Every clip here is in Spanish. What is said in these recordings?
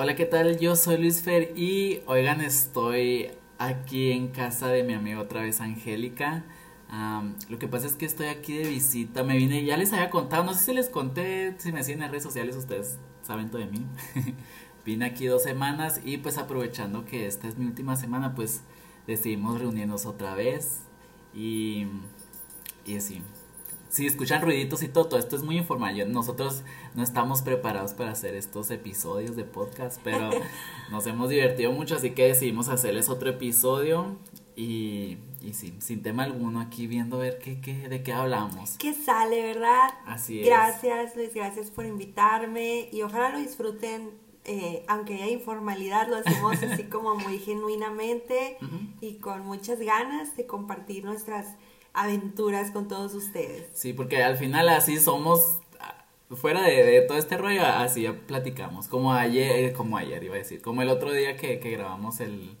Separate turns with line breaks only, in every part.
Hola, ¿qué tal? Yo soy Luis Fer y oigan, estoy aquí en casa de mi amiga otra vez Angélica. lo que pasa es que estoy aquí de visita, me vine, ya les había contado, no sé si les conté, si me siguen en redes sociales, ustedes saben todo de mí. vine aquí dos semanas y pues aprovechando que esta es mi última semana, pues decidimos reunirnos otra vez y, y así, si escuchan ruiditos y todo, esto es muy informal. Nosotros no estamos preparados para hacer estos episodios de podcast, pero nos hemos divertido mucho, así que decidimos hacerles otro episodio y, y sí, sin tema alguno aquí viendo a ver qué, qué, de qué hablamos.
¿Qué sale, verdad?
Así es.
Gracias, Luis, gracias por invitarme y ojalá lo disfruten. Eh, aunque haya informalidad, lo hacemos así como muy genuinamente y con muchas ganas de compartir nuestras aventuras con todos ustedes.
Sí, porque al final así somos, fuera de, todo este rollo, así ya platicamos, como ayer, eh, como ayer iba a decir, como el otro día que, que grabamos el,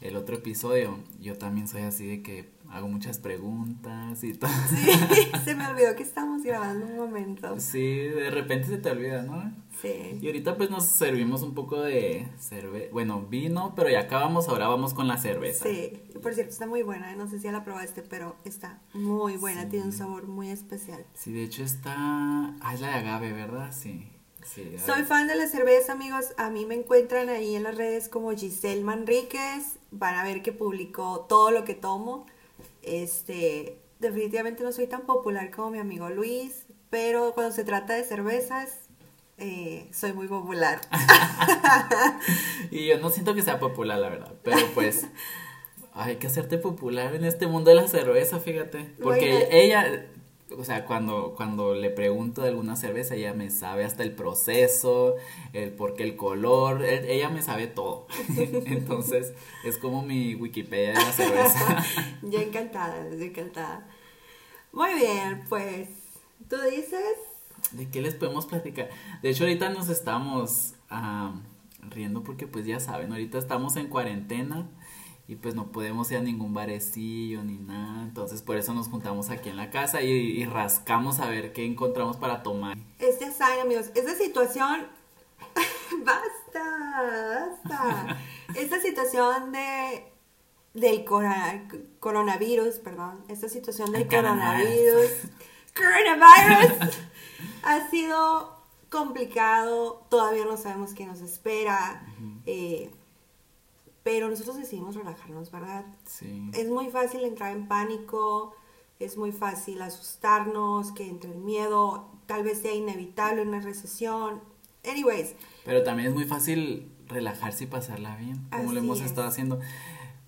el otro episodio, yo también soy así de que hago muchas preguntas y todo.
Sí, se me olvidó que estamos grabando un momento.
Sí, de repente se te olvida, ¿no?
Sí.
Y ahorita pues nos servimos un poco de cerveza, bueno, vino, pero ya acabamos, ahora vamos con la cerveza.
Sí, por cierto, está muy buena, ¿eh? no sé si ya la probaste, pero está muy buena, tiene un sabor muy especial.
Sí, de hecho está, ah, es la de agave, ¿verdad? Sí. Sí,
Soy fan de la cerveza, amigos. A mí me encuentran ahí en las redes como Giselle Manríquez. Van a ver que publicó todo lo que tomo. Este, definitivamente no soy tan popular como mi amigo Luis, pero cuando se trata de cervezas, eh, soy muy popular.
y yo no siento que sea popular, la verdad, pero pues hay que hacerte popular en este mundo de la cerveza, fíjate. Porque ella, o sea, cuando, cuando le pregunto de alguna cerveza, ella me sabe hasta el proceso, el por qué el color, e, ella me sabe todo. Entonces, es como mi Wikipedia de la cerveza.
yo encantada, yo encantada. Muy bien, pues, ¿tú dices?
¿De qué les podemos platicar? De hecho, ahorita nos estamos riendo porque, pues, ya saben, ahorita estamos en cuarentena y pues no podemos ir a ningún barecillo ni nada. Entonces por eso nos juntamos aquí en la casa y, rascamos a ver qué encontramos para tomar.
Este saben amigos, esta situación... basta, basta. Esta situación de del coronavirus, perdón, esta situación del coronavirus, coronavirus, ha sido complicado, todavía no sabemos qué nos espera. Pero nosotros decidimos relajarnos, ¿verdad?
Sí.
Es muy fácil entrar en pánico, es muy fácil asustarnos, que entre el miedo, tal vez sea inevitable una recesión. Anyways.
Pero también es muy fácil relajarse y pasarla bien, como lo hemos estado haciendo.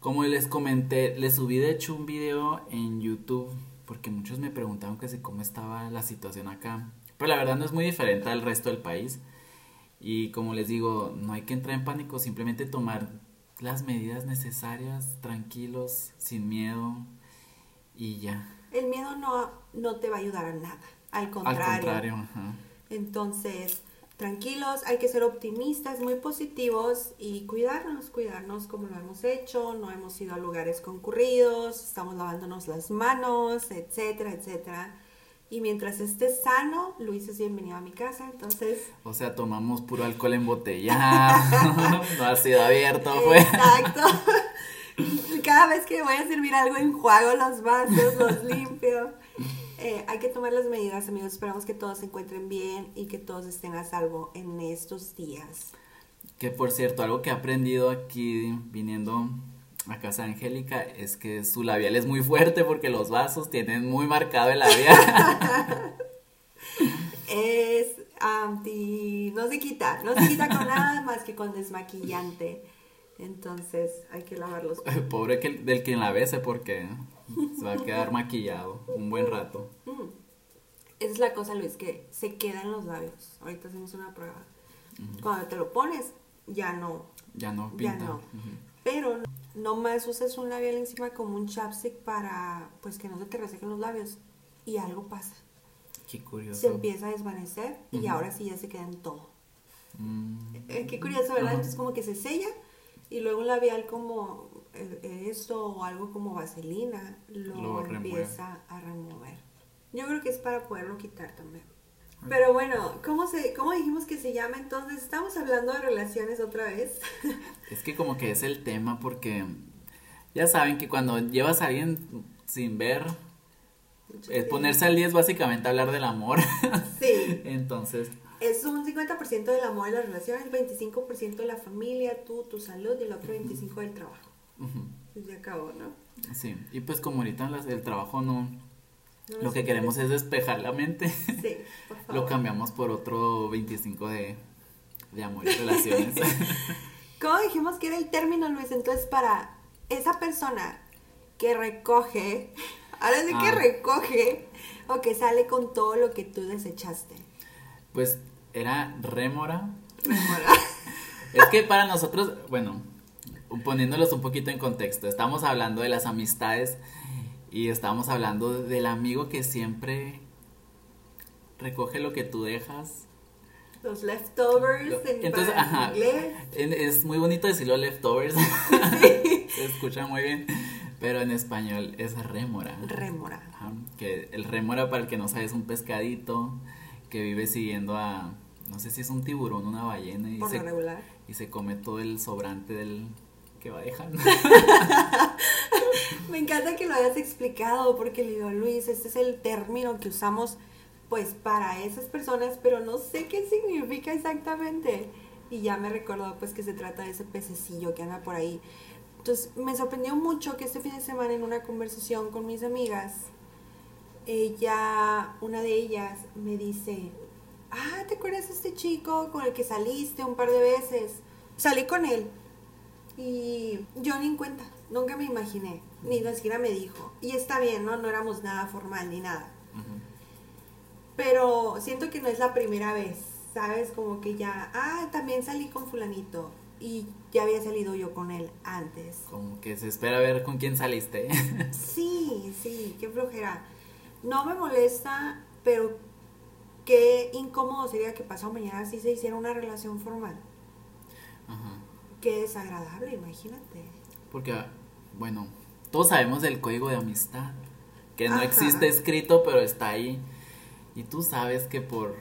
Como les comenté, les subí de hecho un video en YouTube, porque muchos me preguntaban que si cómo estaba la situación acá. Pero la verdad no es muy diferente al resto del país. Y como les digo, no hay que entrar en pánico, simplemente tomar las medidas necesarias, tranquilos, sin miedo y ya.
El miedo no, no te va a ayudar a nada, al contrario.
Al contrario, ajá.
Entonces, tranquilos, hay que ser optimistas, muy positivos y cuidarnos, cuidarnos como lo hemos hecho, no hemos ido a lugares concurridos, estamos lavándonos las manos, etcétera, etcétera. Y mientras esté sano, Luis es bienvenido a mi casa, entonces...
O sea, tomamos puro alcohol embotellado, no ha sido abierto, pues.
Exacto. Cada vez que voy a servir algo, enjuago los vasos, los limpio. Eh, hay que tomar las medidas, amigos. Esperamos que todos se encuentren bien y que todos estén a salvo en estos días.
Que por cierto, algo que he aprendido aquí viniendo a casa de Angélica es que su labial es muy fuerte porque los vasos tienen muy marcado el labial.
es anti, no se quita, no se quita con nada más que con desmaquillante. Entonces hay que lavarlos.
Pobre que, del quien la bese porque se va a quedar maquillado un buen rato.
Mm. Esa es la cosa, Luis, que se quedan los labios. Ahorita hacemos una prueba. Cuando te lo pones, ya no.
Ya no pinta.
Ya no. Pero no más uses un labial encima como un chapstick para pues que no se te resequen los labios y algo pasa.
Qué curioso.
Se empieza a desvanecer y ahora sí ya se queda en todo. Mm. Eh, qué curioso, ¿verdad? Entonces como que se sella y luego un labial como eh, esto o algo como vaselina lo, empieza a remover. Yo creo que es para poderlo quitar también. Pero bueno, ¿cómo, se, ¿cómo dijimos que se llama entonces? Estamos hablando de relaciones otra vez.
Es que como que es el tema porque ya saben que cuando llevas a alguien sin ver, es ponerse al día es básicamente hablar del amor.
Sí.
Entonces,
Es un 50% del amor y las relaciones, 25% de la familia, tú, tu salud y el otro 25% del trabajo.
ujú,
Pues ya acabó, ¿no?
sí. Y pues como ahorita el trabajo no,
No
lo que queremos es despejar la mente,
Sí, por favor.
lo cambiamos por otro 25 de, de amor y relaciones.
¿Cómo dijimos que era el término, Luis? Entonces, para esa persona que recoge, ahora sí que
Ah.
recoge, o que sale con todo lo que tú desechaste.
Pues era rémora.
Remora.
Es que para nosotros, bueno, poniéndolos un poquito en contexto, estamos hablando de las amistades y estamos hablando del amigo que siempre recoge lo que tú dejas.
Los leftovers
Lo-
en,
Entonces, ajá,
inglés.
es muy bonito decirlo leftovers, se escucha muy bien, pero en español es rémora.
Rémora.
Ajá, que el rémora, para el que no sabe, es un pescadito que vive siguiendo a, no sé si es un tiburón, una ballena, y
Por
se,
regular.
y se come todo el sobrante del que va dejando.
Me encanta que lo hayas explicado porque le digo, Luis, este es el término que usamos pues para esas personas, pero no sé qué significa exactamente. Y ya me recordó pues que se trata de ese pececillo que anda por ahí. Entonces me sorprendió mucho que este fin de semana en una conversación con mis amigas, ella, una de ellas me dice, ah, ¿te acuerdas de este chico con el que saliste un par de veces? Salí con él. Y yo ni en cuenta, nunca me imaginé, ni siquiera me dijo. Y está bien, ¿no? No éramos nada formal ni nada. Pero siento que no es la primera vez, ¿sabes? Como que ya, ah, también salí con fulanito. Y ya había salido yo con él antes.
Como que se espera ver con quién saliste.
Sí, sí, qué flojera. No me molesta, pero qué incómodo sería que pasado mañana sí se hiciera una relación formal.
Ajá.
Qué desagradable, imagínate.
Porque, bueno, todos sabemos del código de amistad, que no
Ajá.
existe escrito, pero está ahí. Y tú sabes que por...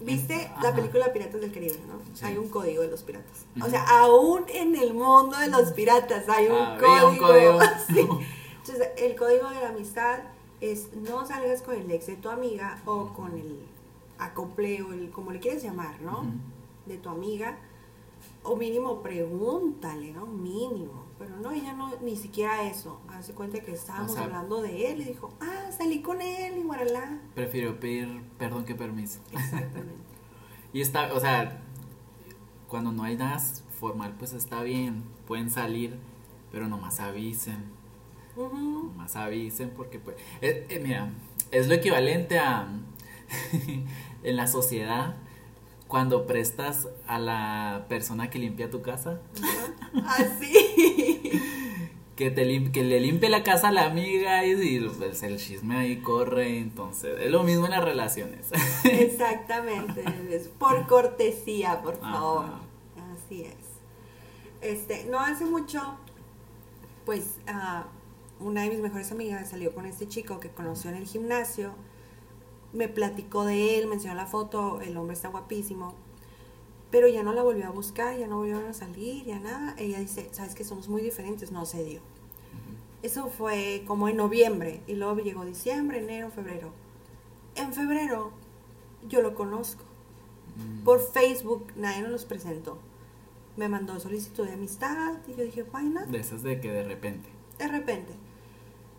¿Viste
Ajá.
la película Piratas del Caribe, no?
Sí.
Hay un código de los piratas. O sea, aún en el mundo de los piratas hay un
Había
código.
un código.
Sí. Entonces, el código de la amistad es no salgas con el ex de tu amiga o con el acople o el, como le quieres llamar, ¿no? De tu amiga. O mínimo pregúntale, ¿no? Mínimo. Pero no, ella no, ni siquiera eso. Hace cuenta que estábamos
O sea-
hablando de él y dijo, ah, salí con él y guaralá.
Prefiero pedir perdón que permiso.
Exactamente.
Y está, o sea, cuando no hay nada formal, pues está bien, pueden salir, pero nomás avisen, nomás avisen, porque pues, eh, eh, mira, es lo equivalente a, en la sociedad, cuando prestas a la persona que limpia tu casa,
Así.
que, te lim- que le limpie la casa a la amiga y, y, pues, el chisme ahí corre, entonces, es lo mismo en las relaciones.
Exactamente. es por cortesía, por favor.
Ajá.
Así es. Este, no hace mucho, pues, ah, una de mis mejores amigas salió con este chico que conoció en el gimnasio. Me platicó de él, me enseñó la foto, el hombre está guapísimo. Pero ya no la volvió a buscar, ya no volvieron a salir, ya nada. Ella dice, sabes que somos muy diferentes, no se dio. Eso fue como en noviembre y luego llegó diciembre, enero, febrero. En febrero yo lo conozco.
Mm.
Por Facebook nadie nos los presentó. Me mandó solicitud de amistad y yo dije, why not?
De esas de que de repente.
De repente.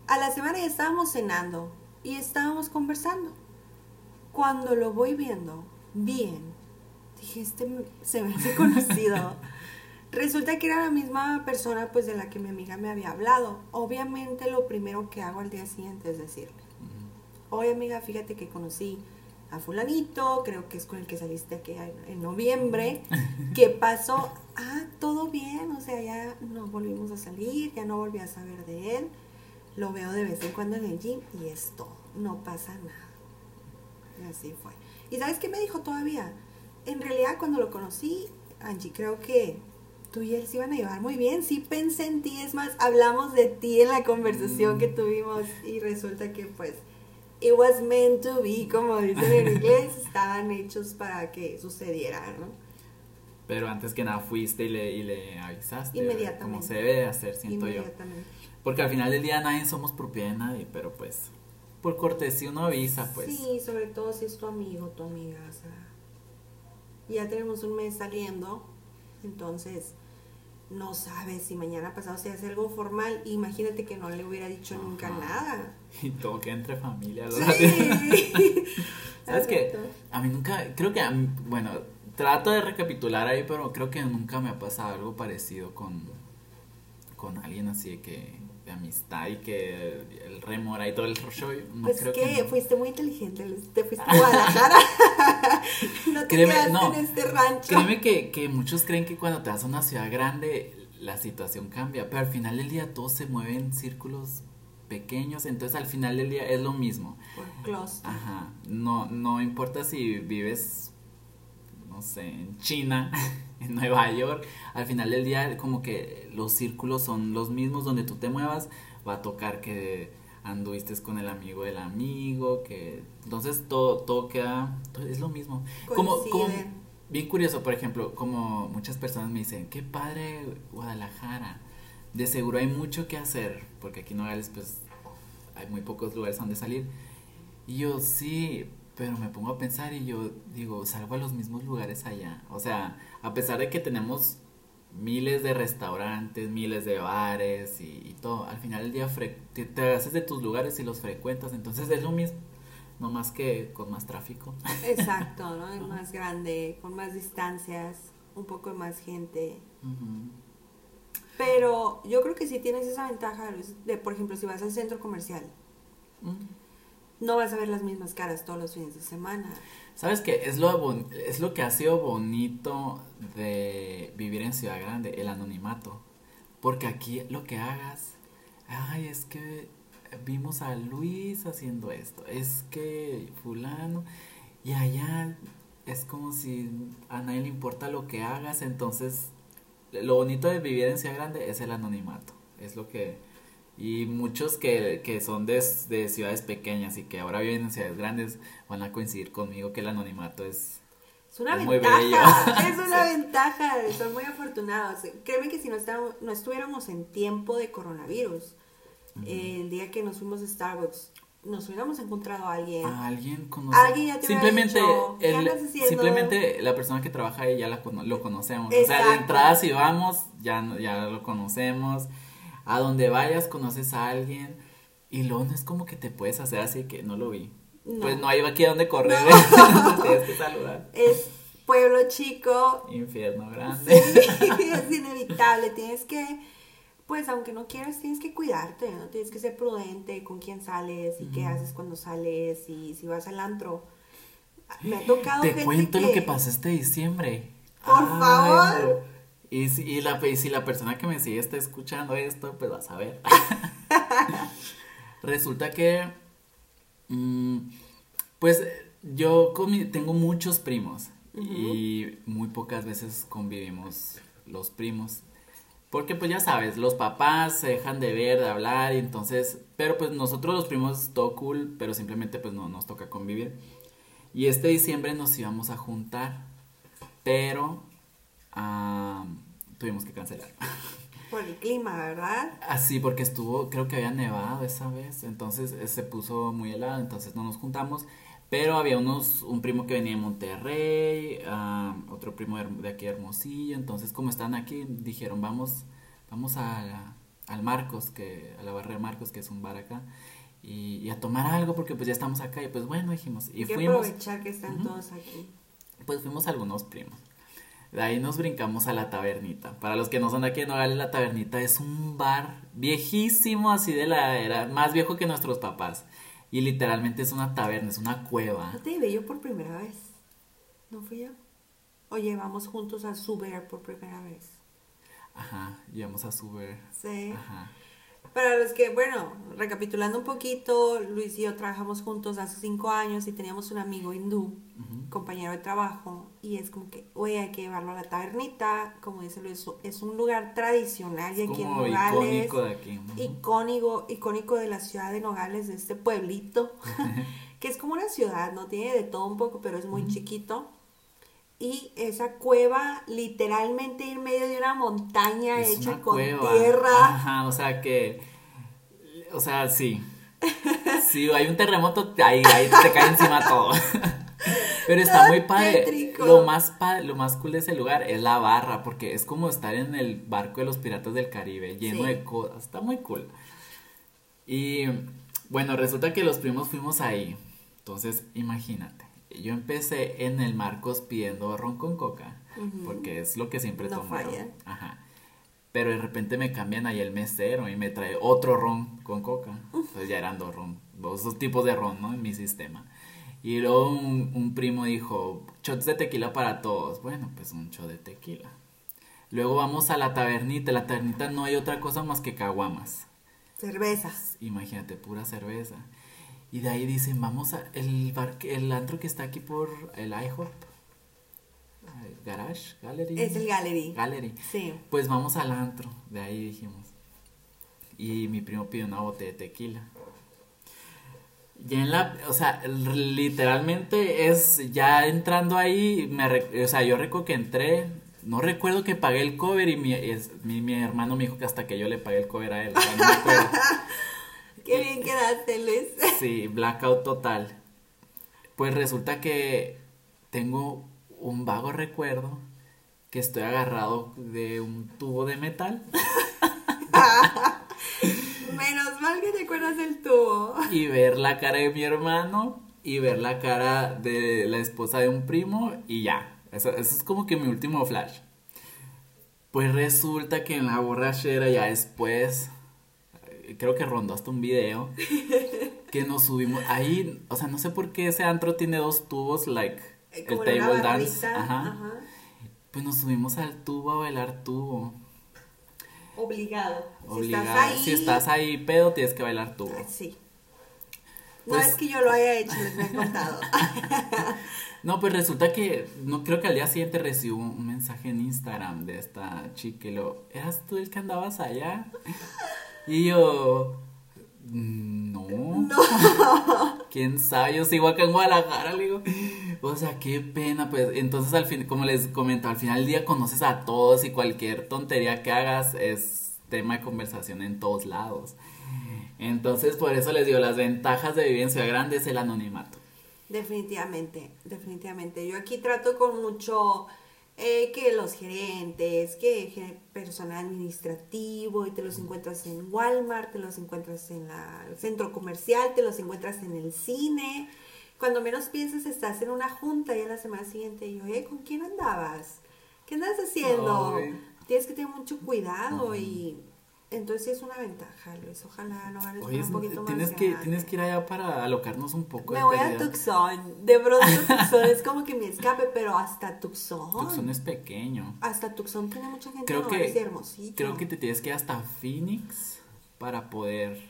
A la semana ya estábamos cenando y estábamos conversando. Cuando lo voy viendo bien, dije, este se me hace conocido. Resulta que era la misma persona pues de la que mi amiga me había hablado. Obviamente lo primero que hago al día siguiente es decirle, oye amiga, fíjate que conocí a fulanito, creo que es con el que saliste aquí en en noviembre. ¿Qué pasó? Ah, todo bien, o sea, ya nos volvimos a salir, ya no volví a saber de él. Lo veo de vez en cuando en el gym y es todo, no pasa nada. Así fue. ¿Y sabes qué me dijo todavía? En realidad cuando lo conocí, Angie, creo que tú y él se iban a llevar muy bien. Sí pensé en ti, es más, hablamos de ti en la conversación
Mm.
que tuvimos y resulta que pues it was meant to be, como dicen en inglés, estaban hechos para que sucediera, ¿no?
Pero antes que nada fuiste y le, y le avisaste.
Inmediatamente.
Como se debe de hacer, siento yo. Porque al final del día nadie somos propiedad de nadie, pero pues por cortesía uno avisa, pues.
Sí, sobre todo si es tu amigo, tu amiga, o sea, ya tenemos un mes saliendo, entonces no sabes si mañana pasado se hace algo formal, imagínate que no le hubiera dicho nunca nada.
Y todo que entre familia.
Sí.
¿Sabes qué? A mí nunca, creo que, a mí- bueno, trato de recapitular ahí, pero creo que nunca me ha pasado algo parecido con, con alguien así de que, de amistad y que el remora y todo el show. No
Pues
creo
que,
que. no.
fuiste muy inteligente, te fuiste a Guadalajara. no te
Créeme,
quedaste
no.
en este rancho.
Créeme que, que muchos creen que cuando te vas a una ciudad grande la situación cambia, pero al final del día todo se mueve en círculos pequeños, entonces al final del día es lo mismo.
Clúster.
Ajá, no, no importa si vives, no sé, en China, en Nueva York, al final del día como que los círculos son los mismos donde tú te muevas, va a tocar que anduviste con el amigo del amigo, que entonces todo, todo queda, todo es lo mismo. Como, como, bien curioso, por ejemplo, como muchas personas me dicen, qué padre Guadalajara, de seguro hay mucho que hacer, porque aquí en Nogales pues hay muy pocos lugares donde salir. Y yo sí, pero me pongo a pensar y yo digo, salgo a los mismos lugares allá. O sea, a pesar de que tenemos miles de restaurantes, miles de bares y, y todo, al final del día fre- te, te haces de tus lugares y los frecuentas, entonces es lo mismo, no más que con más tráfico.
Exacto, ¿no? Es más grande, con más distancias, un poco más gente. Pero yo creo que sí tienes esa ventaja Luis, de, por ejemplo, si vas al centro comercial,
Mm.
no vas a ver las mismas caras todos los fines de semana.
¿Sabes qué? Es lo, es lo que ha sido bonito de vivir en Ciudad Grande, el anonimato. Porque aquí lo que hagas, ay, es que vimos a Luis haciendo esto, es que fulano, y allá es como si a nadie le importa lo que hagas, entonces lo bonito de vivir en Ciudad Grande es el anonimato, es lo que... Y muchos que, que son de, de ciudades pequeñas y que ahora viven en ciudades grandes van a coincidir conmigo que el anonimato es...
Es una
Es muy
ventaja,
bello.
es una ventaja, son muy afortunados. Créeme que si no, estábamos- no estuviéramos en tiempo de coronavirus, el día que nos fuimos a Starbucks, nos hubiéramos encontrado a alguien.
A alguien conoce.
Alguien ya te hubiera
simplemente,
dicho, ¿qué
el- simplemente la persona que trabaja ahí ya la lo conocemos. O sea, de entrada si vamos, ya, ya lo conocemos. A donde vayas conoces a alguien. Y luego no es como que te puedes hacer así que no lo vi.
No.
Pues no hay aquí a donde correr. Tienes que saludar.
Es pueblo chico,
Infierno grande.
Sí, es inevitable, tienes que, pues aunque no quieras, tienes que cuidarte, ¿no? Tienes que ser prudente con quién sales y qué haces cuando sales y si vas al antro. Me ha tocado
Te
gente
cuento
que...
lo que pasó este diciembre.
Por favor.
no. Y si, y la, y si la persona que me sigue está escuchando esto, pues vas a ver. Resulta que, mm, pues yo con mi- tengo muchos primos y muy pocas veces convivimos los primos. Porque pues ya sabes, los papás se dejan de ver, de hablar y entonces, pero pues nosotros los primos todo cool, pero simplemente pues no nos toca convivir. Y este diciembre nos íbamos a juntar, pero ah, tuvimos que cancelar.
Por el clima, ¿verdad?
Así, porque estuvo, creo que había nevado esa vez, entonces eh, se puso muy helado, entonces no nos juntamos. Pero había unos, un primo que venía de Monterrey, ah, otro primo de, de aquí de Hermosillo, entonces como están aquí, dijeron vamos, vamos a, al Marcos, que, a la barra de Marcos, que es un bar acá, y, y a tomar algo porque pues ya estamos acá, y pues bueno, dijimos, y
Hay que
fuimos,
aprovechar que están todos aquí.
pues fuimos algunos primos. De ahí nos brincamos a la tabernita. Para los que no son de aquí en Nogales, la tabernita es un bar viejísimo, así de la era, más viejo que nuestros papás. Y literalmente es una taberna, es una cueva.
¿No te llevé yo por primera vez? ¿No fui yo? O llevamos juntos a Suber por primera vez.
Ajá, llevamos a Suber.
Sí.
Ajá.
Para los que, bueno, recapitulando un poquito, Luis y yo trabajamos juntos hace cinco años y teníamos un amigo hindú, compañero de trabajo, y es como que, oye, hay que llevarlo a la tabernita, como dice Luis, es un lugar tradicional y aquí en Nogales. Icónico de aquí. Icónico, icónico de la ciudad de Nogales, de este pueblito, que es como una ciudad, ¿no? Tiene de todo un poco, pero es muy chiquito y esa cueva literalmente en medio de una montaña hecha con tierra.
Ajá, o sea que, o sea, sí. Si hay un terremoto, ahí, ahí te cae encima todo. Pero está muy padre. Lo más padre, lo más cool de ese lugar es la barra, porque es como estar en el barco de los piratas del Caribe, lleno de cosas. Está muy cool. Y bueno, resulta que los primos fuimos ahí. Entonces, imagínate yo empecé en el Marcos pidiendo ron con coca, porque es lo que siempre no tomo. Ajá. Pero de repente me cambian ahí el mesero y me trae otro ron con coca. Entonces ya eran dos ron, dos, tipos de ron, ¿no? En mi sistema. Y luego un, primo dijo, shots de tequila para todos. Bueno, pues un shot de tequila. Luego vamos a la tabernita. La tabernita no hay otra cosa más que caguamas.
Cervezas.
Imagínate, pura cerveza. Y de ahí dicen, vamos a el bar, el antro que está aquí por el IHOP. Garage, Gallery.
Es el Gallery.
Gallery.
Sí.
Pues vamos al antro, de ahí dijimos. Y mi primo pidió una botella de tequila. Ya en la, o sea, literalmente es ya entrando ahí, me, o sea, yo recuerdo que entré, no recuerdo que pagué el cover y mi, mi, mi hermano me dijo que hasta que yo le pagué el cover a él. O sea, no me acuerdo.
Qué bien quedaste, Luis.
Sí, blackout total. Pues resulta que tengo un vago recuerdo que estoy agarrado de un tubo de metal.
Menos mal que te acuerdas del tubo.
Y ver la cara de mi hermano y ver la cara de la esposa de un primo y ya. Eso, eso es como que mi último flash. Pues resulta que en la borrachera ya después creo que rondó hasta un video que nos subimos ahí, o sea, no sé por qué ese antro tiene dos tubos, like
eh, el table dance, ajá.
Pues nos subimos al tubo a bailar tubo.
Obligado.
Obligado. Si estás ahí, si estás ahí pedo, tienes que bailar tubo.
Ah, sí. No pues es que yo lo haya hecho, les he contado.
no, pues resulta que, no creo que al día siguiente recibo un mensaje en Instagram de esta chica y lo, ¿eras tú el que andabas allá? Y yo, mm, no. No. ¿Quién sabe? Yo sigo acá en Guadalajara, le digo. O sea, qué pena, pues. Entonces, al fin, como les comento, al final del día conoces a todos y cualquier tontería que hagas es tema de conversación en todos lados. Entonces, por eso les digo, las ventajas de vivir en Ciudad Grande es el anonimato.
Definitivamente, definitivamente. Yo aquí trato con mucho eh, que los gerentes, que personal administrativo, y te los encuentras en Walmart, te los encuentras en el centro comercial, te los encuentras en el cine. Cuando menos piensas estás en una junta y a la semana siguiente yo, ¿con quién andabas? ¿Qué andas haciendo? Tienes que tener mucho cuidado y entonces sí es una ventaja, Luis. Ojalá no ganes un poquito
tienes
más.
Que, tienes que ir allá para alocarnos un poco.
Me voy a Tucson. De pronto Tucson es como que mi escape, pero hasta Tucson.
Tucson es pequeño.
Hasta Tucson tiene mucha gente. Creo que, hermosito.
Creo que te tienes que ir hasta Phoenix para poder.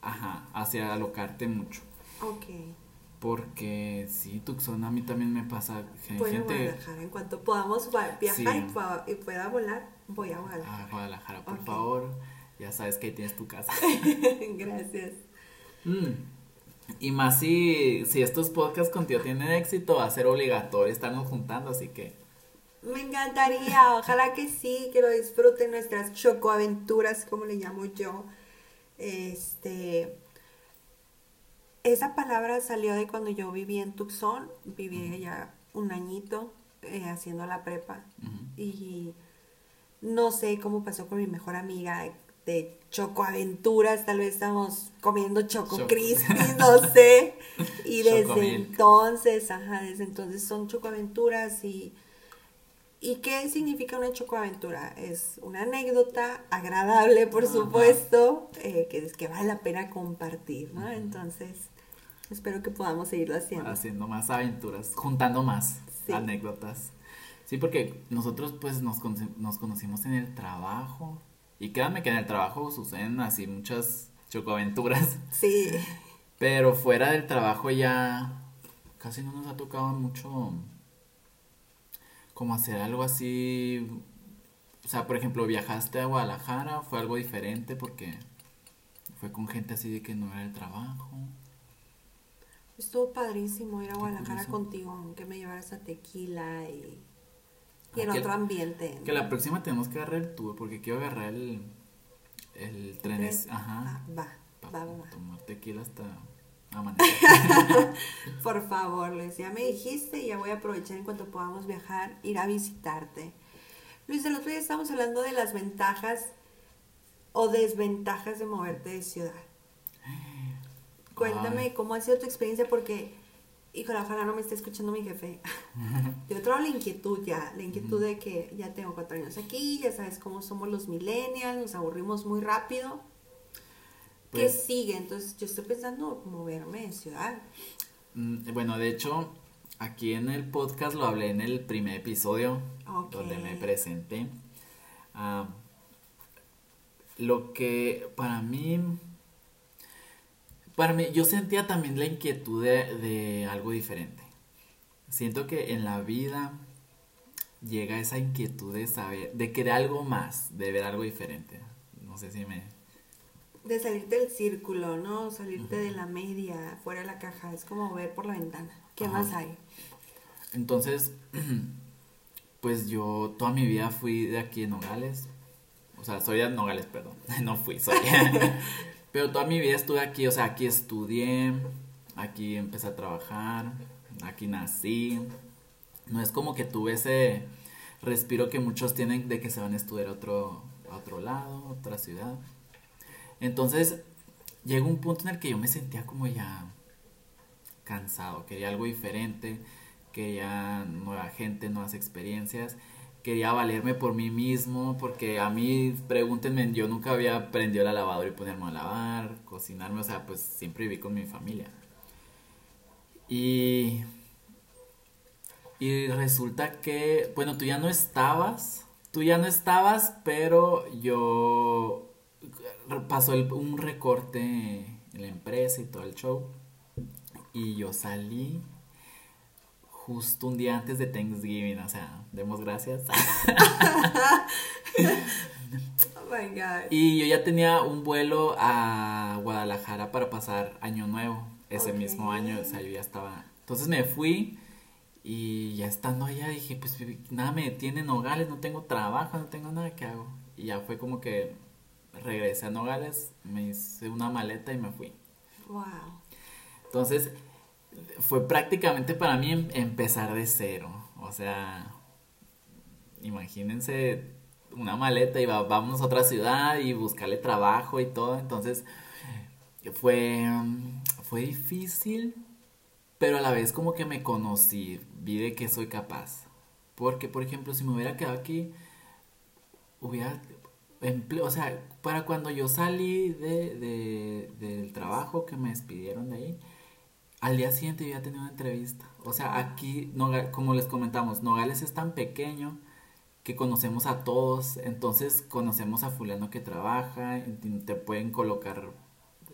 Ajá, hacia alocarte mucho.
Ok.
Porque sí, Tucson a mí también me pasa.
Gente, gente... en cuanto podamos viajar y pueda volar Voy a Guadalajara.
A Guadalajara, por favor. Ya sabes que ahí tienes tu casa.
Gracias.
Mm. Y más si, si estos podcasts contigo tienen éxito, va a ser obligatorio estarnos juntando, así que.
Me encantaría, ojalá que sí, que lo disfruten nuestras chocoaventuras, como le llamo yo. Este. Esa palabra salió de cuando yo viví en Tucson, viví ya un añito eh, haciendo la prepa. Y no sé cómo pasó con mi mejor amiga de Choco Aventuras, tal vez estamos comiendo Choco, Choco. no sé. Y desde entonces, ajá, desde entonces son Choco Aventuras y... ¿Y qué significa una chocoaventura? Es una anécdota agradable, por supuesto, eh, que, que vale la pena compartir, ¿no? Entonces, espero que podamos seguirlo haciendo.
Haciendo más aventuras, juntando más anécdotas. Sí, porque nosotros pues nos, nos conocimos en el trabajo Y créanme que en el trabajo suceden así muchas chocoaventuras.
Sí.
Pero fuera del trabajo ya casi no nos ha tocado mucho como hacer algo así. O sea, por ejemplo, viajaste a Guadalajara, fue algo diferente porque fue con gente así de que no era el trabajo.
Estuvo padrísimo ir a Guadalajara contigo, aunque me llevaras a tequila y, y en
Ah, que-
otro ambiente.
Que la próxima tenemos que agarrar el tour porque quiero agarrar el, el tren. es-
Ah,
Ajá.
va, va, va, va.
tomar tequila hasta amanecer.
Por favor, Luis, ya me dijiste y ya voy a aprovechar en cuanto podamos viajar, ir a visitarte. Luis, el otro día estábamos hablando de las ventajas o desventajas de moverte de ciudad. Cuéntame
Ay.
cómo ha sido tu experiencia porque, híjole, ojalá no me esté escuchando mi jefe. Yo traigo la inquietud ya, la inquietud de que ya tengo cuatro años aquí, ya sabes cómo somos los millennials, nos aburrimos muy rápido. ¿Qué
Pues-
sigue? Entonces yo estoy pensando moverme de ciudad.
Mm, Bueno, de hecho, aquí en el podcast lo hablé en el primer episodio
Ok.
donde me presenté. Ah, lo que para mí, para mí, yo sentía también la inquietud de, de algo diferente. Siento que en la vida llega esa inquietud de saber, de querer algo más, de ver algo diferente. No sé si me...
De salirte del círculo, ¿no? Salirte de la media, fuera de la caja. Es como ver por la ventana. ¿Qué más hay?
Entonces, pues yo toda mi vida fui de aquí en Nogales. O sea, soy de Nogales, perdón. No fui, soy. Pero toda mi vida estuve aquí, o sea, aquí estudié, aquí empecé a trabajar, aquí nací. No es como que tuve ese respiro que muchos tienen de que se van a estudiar otro, a otro lado, otra ciudad. Entonces, llegó un punto en el que yo me sentía como ya cansado, quería algo diferente, quería nueva gente, nuevas experiencias, quería valerme por mí mismo, porque a mí, pregúntenme, yo nunca había aprendido la lavadora y ponerme a lavar, cocinarme, o sea, pues siempre viví con mi familia. Y, y resulta que, bueno, tú ya no estabas, tú ya no estabas, pero yo pasó un recorte en la empresa y todo el show. Y yo salí justo un día antes de Thanksgiving, o sea, demos gracias.
Oh my God.
Y yo ya tenía un vuelo a Guadalajara para pasar Año Nuevo, ese mismo año, o sea, yo ya estaba. Entonces me fui y ya estando allá dije, pues nada me detiene en Nogales, no tengo trabajo, no tengo nada que hago. Y ya fue como que regresé a Nogales, me hice una maleta y me fui.
Wow.
Entonces, fue prácticamente para mí em- empezar de cero. O sea, imagínense una maleta y va- vámonos a otra ciudad y buscarle trabajo y todo. Entonces, fue, mm, fue difícil, pero a la vez como que me conocí, vi de que soy capaz. Porque, por ejemplo, si me hubiera quedado aquí, hubiera empleo, o sea, para cuando yo salí de, de- del trabajo que me despidieron de ahí, al día siguiente yo ya tenía una entrevista. O sea, aquí, como les comentamos, Nogales es tan pequeño que conocemos a todos, entonces conocemos a fulano que trabaja, te pueden colocar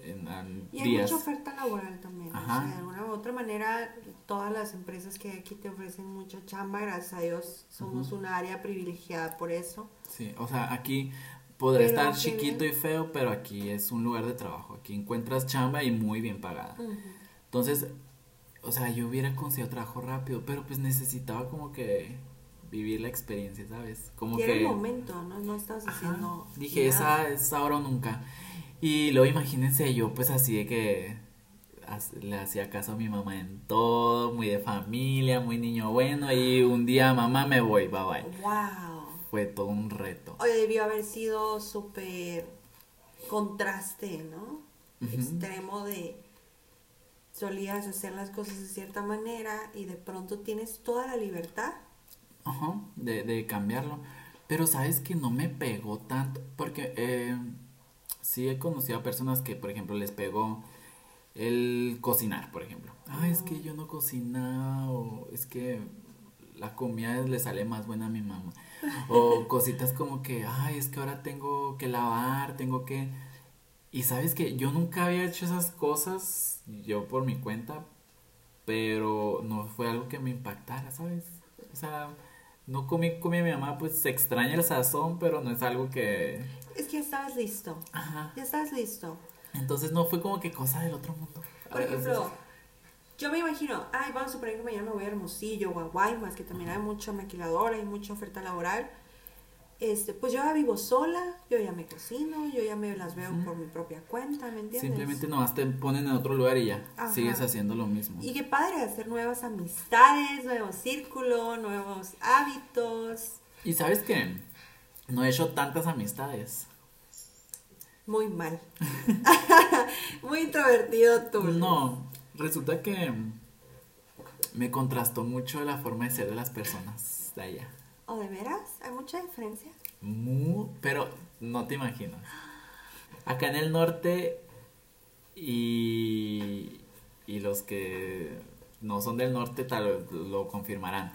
en, en
Y hay
días.
mucha oferta laboral también. O sea, de alguna u otra manera, todas las empresas que hay aquí te ofrecen mucha chamba. Gracias a Dios, somos un área privilegiada por eso.
Sí, o sea, aquí podrá
Pero
estar chiquito
bien.
y feo, pero aquí es un lugar de trabajo. Aquí encuentras chamba y muy bien pagada.
Ujú.
Entonces, o sea, yo hubiera conseguido trabajo rápido, pero pues necesitaba como que vivir la experiencia, ¿sabes? Como que
el momento, ¿no? No estás
Ajá.
haciendo.
dije,
nada.
esa es ahora o nunca. Y luego imagínense yo pues así de que le hacía caso a mi mamá en todo, muy de familia, muy niño bueno y un día mamá me voy, bye bye.
¡Wow!
Fue todo un reto.
Oye, debió haber sido súper contraste, ¿no? Extremo de solías hacer las cosas de cierta manera y de pronto tienes toda la libertad.
Ajá, de, de cambiarlo. Pero sabes que no me pegó tanto, porque eh, sí he conocido a personas que, por ejemplo, les pegó el cocinar, por ejemplo. Ah, es que yo no cocinaba, o es que la comida le sale más buena a mi mamá. O cositas como que, ay, es que ahora tengo que lavar, tengo que... Y sabes que yo nunca había hecho esas cosas, yo por mi cuenta, pero no fue algo que me impactara, ¿sabes? O sea, no comí con mi mamá, pues se extraña el sazón, pero no es algo que...
Es que ya estabas listo.
Ajá.
Ya estabas listo.
Entonces no fue como que cosa del otro mundo.
Por ejemplo, yo me imagino, ay, vamos a suponer que mañana me voy a Hermosillo o a Guaymas, que también hay mucha maquiladora y mucha oferta laboral. Este, pues yo ya vivo sola, yo ya me cocino, yo ya me las veo por mi propia cuenta, ¿me entiendes?
Simplemente nomás te ponen en otro lugar y ya
Ajá.
sigues haciendo lo mismo.
Y qué padre hacer nuevas amistades, nuevos círculos, nuevos hábitos.
Y sabes que no he hecho tantas amistades.
Muy mal. Muy introvertido tú.
No, resulta que me contrastó mucho la forma de ser de las personas de allá.
¿O de veras? ¿Hay mucha diferencia?
Muy, pero no te imaginas. Acá en el norte y, y los que no son del norte tal lo confirmarán.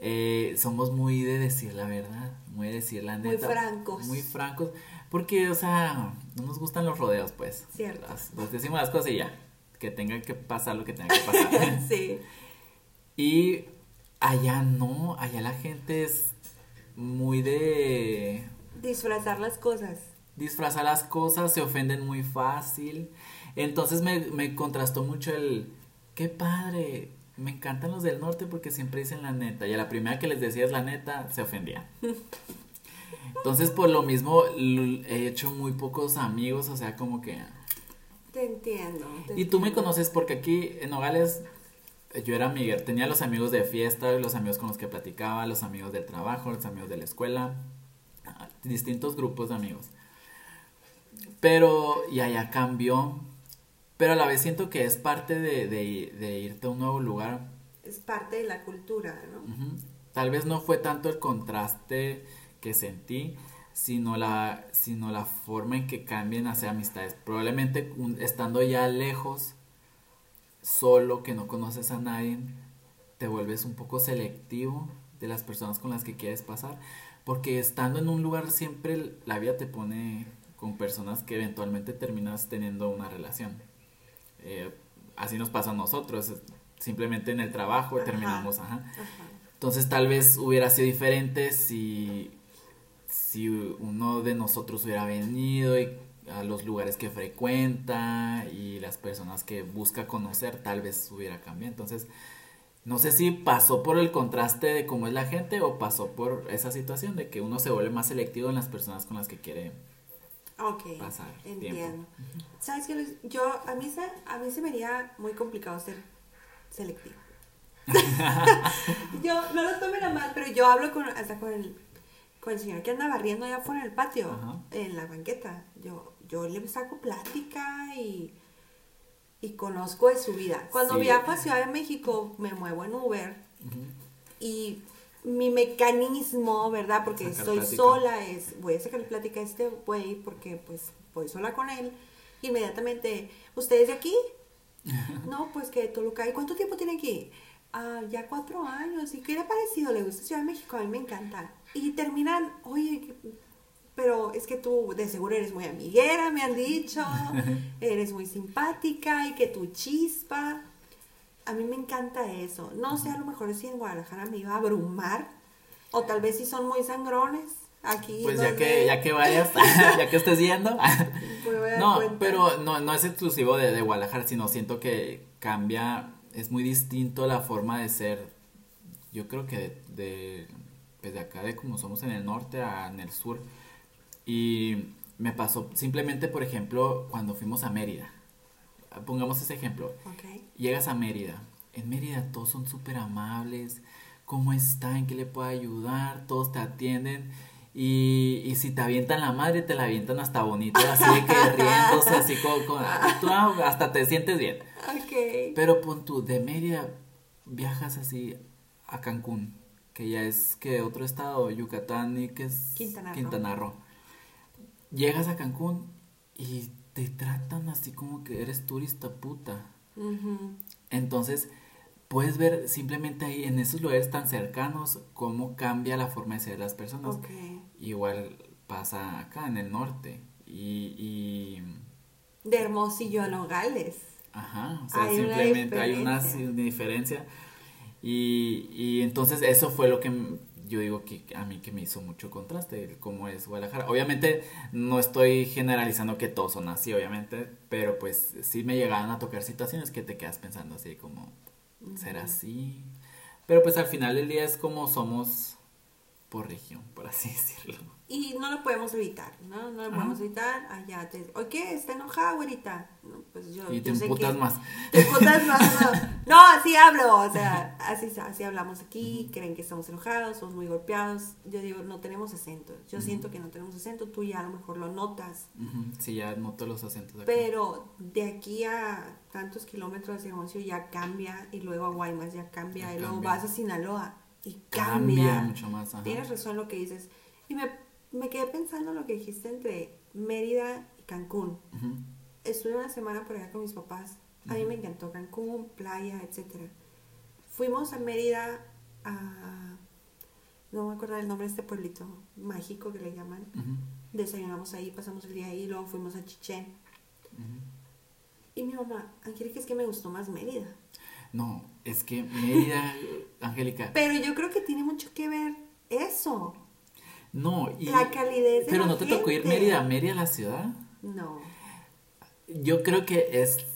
Eh, somos muy de decir la verdad, muy de decir la
Muy
neta.
francos.
Muy francos. Porque, o sea, no nos gustan los rodeos, pues.
Cierto.
Las- nos decimos las cosas y ya. Que tenga que pasar lo que tenga que pasar.
sí.
Y allá no, allá la gente es muy de
Disfrazar las cosas.
disfrazar las cosas, se ofenden muy fácil. Entonces me, me contrastó mucho el, qué padre, me encantan los del norte porque siempre dicen la neta. Y a la primera que les decías la neta, se ofendían. Entonces por lo mismo he hecho muy pocos amigos, o sea, como que...
Te entiendo. te
Y tú me conoces porque aquí en Nogales yo era amiga, tenía los amigos de fiesta, los amigos con los que platicaba, los amigos del trabajo, los amigos de la escuela, distintos grupos de amigos. Pero, y allá cambió, pero a la vez siento que es parte de, de- de irte a un nuevo lugar.
Es parte de la cultura, ¿no?
Tal vez no fue tanto el contraste que sentí, sino la, sino la forma en que cambian hacia amistades. Probablemente un- estando ya lejos, solo, que no conoces a nadie, te vuelves un poco selectivo de las personas con las que quieres pasar. Porque estando en un lugar siempre la vida te pone con personas que eventualmente terminas teniendo una relación. Eh, así nos pasa a nosotros. Simplemente en el trabajo
Ajá.
terminamos, ajá.
Ajá.
Entonces tal vez hubiera sido diferente si, si uno de nosotros hubiera venido y a los lugares que frecuenta y las personas que busca conocer, tal vez hubiera cambiado. Entonces, no sé si pasó por el contraste de cómo es la gente o pasó por esa situación de que uno se vuelve más selectivo en las personas con las que quiere.
Ok,
Pasar
entiendo. ¿Sabes qué, Luis? Yo, a mí, se, a mí se me haría muy complicado ser selectivo. yo, no lo tomen a mal, pero yo hablo con, hasta con el, con el señor que anda barriendo allá afuera en el patio,
Ajá.
en la banqueta. Yo, yo le saco plática y, y conozco de su vida. Cuando
Sí.
viajo a Ciudad de México, me muevo en Uber
Ujú.
y mi mecanismo, ¿verdad? Porque
Sacar
estoy
plática.
sola, es voy a sacar plática a este güey porque pues voy sola con él. Inmediatamente, ¿ustedes de aquí? No, pues que de Toluca. ¿Y cuánto tiempo tiene aquí? Ah, ya cuatro años. ¿Y qué le ha parecido? ¿Le gusta Ciudad de México? A mí me encanta. Y terminan, oye, pero es que tú de seguro eres muy amiguera, me han dicho. eres muy simpática y que tu chispa. A mí me encanta eso. No sé, a lo mejor si en Guadalajara me iba a abrumar. O tal vez si son muy sangrones. Aquí.
Pues ya que, ya que vayas, ya que estés yendo. No,
cuenta.
pero no, no es exclusivo de, de Guadalajara, sino siento que cambia, es muy distinto la forma de ser, yo creo que de, de, pues de acá, de como somos en el norte a en el sur. Y me pasó simplemente, por ejemplo, cuando fuimos a Mérida. Pongamos ese ejemplo. Llegas a Mérida. En Mérida todos son súper amables. ¿Cómo está? ¿En qué le puedo ayudar? Todos te atienden. Y, y si te avientan la madre, te la avientan hasta bonito, así de que riéndose, así como, como- tú hasta te sientes bien. Pero pon tú, de Mérida viajas así a Cancún, que ya es que otro estado, Yucatán y que es
Quintana Roo.
Roo. Llegas a Cancún y te tratan así como que eres turista puta. Entonces, puedes ver simplemente ahí en esos lugares tan cercanos cómo cambia la forma de ser de las personas. Igual pasa acá en el norte. Y, y
De Hermosillo a Nogales.
ajá, o sea,
Hay una
simplemente hay una
diferencia.
Y, y entonces eso fue lo que yo digo que a mí que me hizo mucho contraste, el cómo es Guadalajara. Obviamente no estoy generalizando que todos son así, obviamente, pero pues sí me llegaban a tocar situaciones que te quedas pensando así como, ¿será así? Pero pues al final del día es como somos por región, por así decirlo.
Y no lo podemos evitar, ¿no? No lo podemos evitar. Allá te... ¿O qué? ¿Está enojada, güerita? No, pues yo,
Y te emputas más.
Te emputas más, no. No, así hablo, o sea, así, así hablamos aquí, creen que estamos enojados, somos muy golpeados. Yo digo, no tenemos acento. Yo siento que no tenemos acento, tú ya a lo mejor lo notas.
Sí, ya noto los acentos acá.
Pero de aquí a tantos kilómetros de Hermosillo ya cambia y luego a Guaymas ya cambia
Ya
y luego
cambia.
vas a Sinaloa y
Cambia
cambia.
mucho más, ajá.
Tienes razón lo que dices. Y me, me quedé pensando en lo que dijiste entre Mérida y Cancún. Estuve una semana por allá con mis papás. A mí me encantó Cancún, playa, etcétera. Fuimos a Mérida a... No me acuerdo el nombre de este pueblito mágico que le llaman. Desayunamos ahí, pasamos el día ahí, luego fuimos a Chichén. Y mi mamá, Angélica, es que me gustó más Mérida.
No, es que Mérida, Angélica,
Pero yo creo que tiene mucho que ver eso.
No, y,
La calidez de
pero
la
no te tocó ir. Mérida, Mérida la ciudad.
No.
Yo creo que es,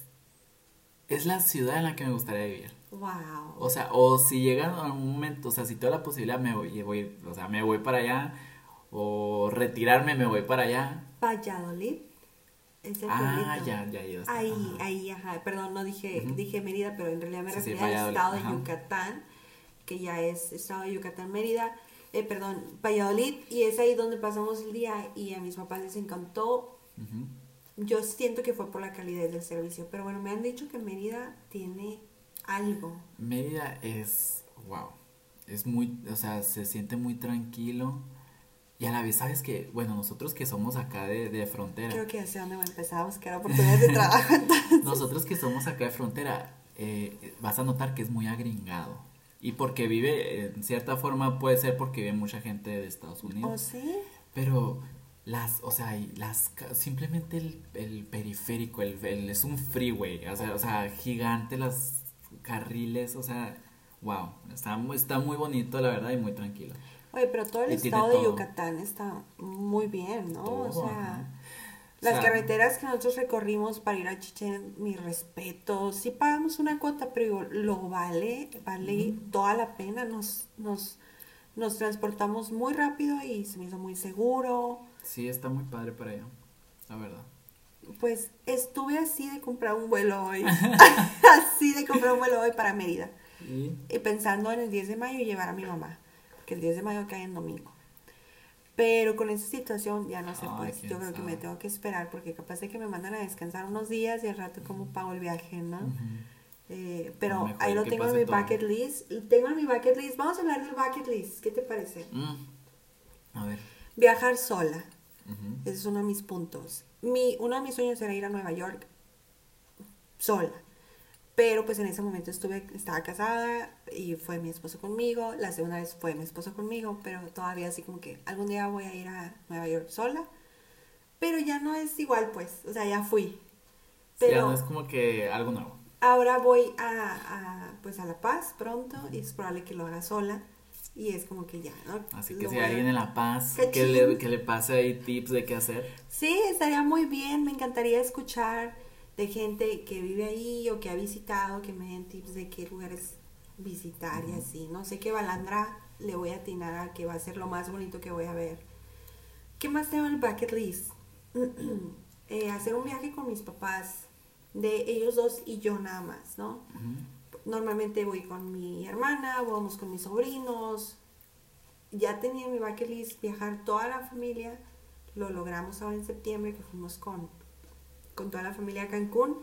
es la ciudad en la que me gustaría vivir.
Wow.
O sea, o si llega a un momento, o sea, si tengo la posibilidad, me voy, voy, o sea, me voy para allá, o retirarme, me voy para allá.
Valladolid. Es el
Ah,
pueblito.
ya, ya hasta-
Ahí,
ajá.
ahí, ajá. Perdón, no dije, dije Mérida, pero en realidad me
Sí, sí,
refería al estado de. Yucatán, que ya es estado de Yucatán, Mérida. Eh, perdón, Valladolid. Y es ahí donde pasamos el día y a mis papás les encantó. Yo siento que fue por la calidez del servicio, pero bueno, me han dicho que Mérida tiene algo.
Mérida es, wow, es muy, o sea, se siente muy tranquilo. Y a la vez, ¿sabes que Bueno, nosotros que somos acá de, de frontera,
Creo que ya sé dónde voy a empezar a buscar oportunidades de trabajo. entonces.
nosotros que somos acá de frontera, eh, vas a notar que es muy agringado. Y porque vive, en cierta forma puede ser porque vive mucha gente de Estados
¿O
Unidos.
sí?
Pero las, o sea, las, simplemente el, el periférico, el, el- es un freeway, o sea, o sea, gigante los carriles, o sea, wow, está, muy- está muy bonito la verdad y muy tranquilo.
Oye, pero todo el
Y
estado de
todo.
Yucatán está muy bien, ¿no?
Todo,
o sea,
ajá.
Las
O sea,
carreteras que nosotros recorrimos para ir a Chichén, mi respeto, sí pagamos una cuota, pero lo vale, vale toda la pena, nos, nos, nos transportamos muy rápido y se me hizo muy seguro.
Sí, está muy padre para allá, la verdad.
Pues estuve así de comprar un vuelo hoy, así de comprar un vuelo hoy para Mérida.
Y,
y pensando en el 10 de mayo llevar a mi mamá, porque el 10 de mayo cae en domingo. Pero con esa situación ya no sé, pues yo creo que me tengo que esperar porque capaz de que me mandan a descansar unos días y al rato como pago el viaje, ¿no? Eh, pero ahí lo tengo en mi
todo.
bucket list. Tengo en mi bucket list. Vamos a hablar del bucket list. ¿Qué te parece?
Mm. A ver.
Viajar sola. Ese es uno de mis puntos. Mi, uno de mis sueños era ir a Nueva York sola. Pero pues en ese momento estuve, estaba casada y fue mi esposo conmigo. La segunda vez fue mi esposo conmigo, pero todavía así como que algún día voy a ir a Nueva York sola. Pero ya no es igual pues, o sea, ya fui.
Sí, ya
Pero
no es como que algo nuevo.
ahora voy a, a, pues a La Paz pronto y es probable que lo haga sola. Y es como que ya, ¿no?
Así que
Lo
si
a-
alguien en La Paz que le, que le pase ahí tips de qué hacer.
Sí, estaría muy bien. Me encantaría escuchar de gente que vive ahí o que ha visitado, que me den tips de qué lugares visitar y así. No sé qué balandra le voy a atinar a que va a ser lo más bonito que voy a ver. ¿Qué más tengo en el bucket list? Eh, hacer un viaje con mis papás, de ellos dos y yo nada más, ¿no? Normalmente voy con mi hermana, vamos con mis sobrinos. Ya tenía en mi bucket list viajar toda la familia. Lo logramos ahora en septiembre que fuimos con, con toda la familia a Cancún.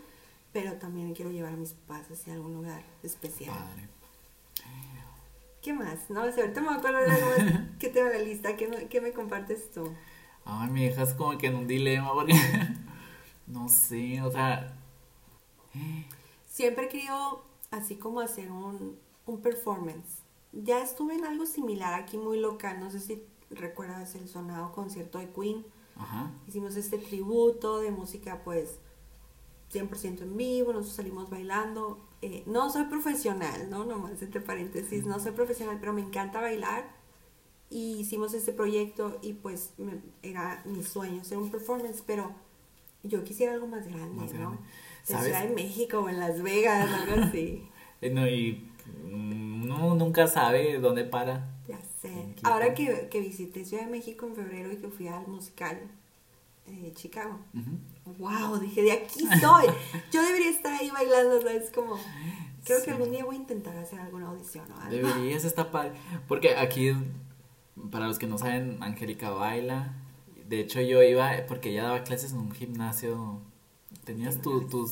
Pero también quiero llevar a mis papás hacia algún lugar especial.
Padre.
¿Qué más? No sé, ahorita me acuerdo de que tengo en la lista. ¿Qué, me- qué me compartes tú?
Ay, mi hija es como que en un dilema porque no sé, o sea,
Siempre he querido así como hacer un, un performance. Ya estuve en algo similar aquí muy local, no sé si recuerdas el sonado concierto de Queen.
Ajá.
Hicimos este tributo de música pues 100% en vivo, nosotros salimos bailando. Eh, no soy profesional, ¿no? Nomás entre paréntesis, no soy profesional, pero me encanta bailar. Y hicimos este proyecto y pues me- era mi sueño hacer un performance, pero yo quisiera algo más grande,
Más
¿no?
grande. ¿Sabes?
Ciudad de México o en Las Vegas, algo así.
Eh, no, y mm, uno nunca sabe dónde para.
Ya sé.
¿En qué
Ahora que, que visité Ciudad de México en febrero y que fui al musical eh, Chicago. Wow, dije, de aquí soy. Yo debería estar ahí bailando, ¿sabes? Como, creo
Sí.
que algún día voy a intentar hacer alguna audición o algo.
Deberías estar padre. Porque aquí, para los que no saben, Angélica baila. De hecho, yo iba, porque ella daba clases en un gimnasio. Tenías tu- tus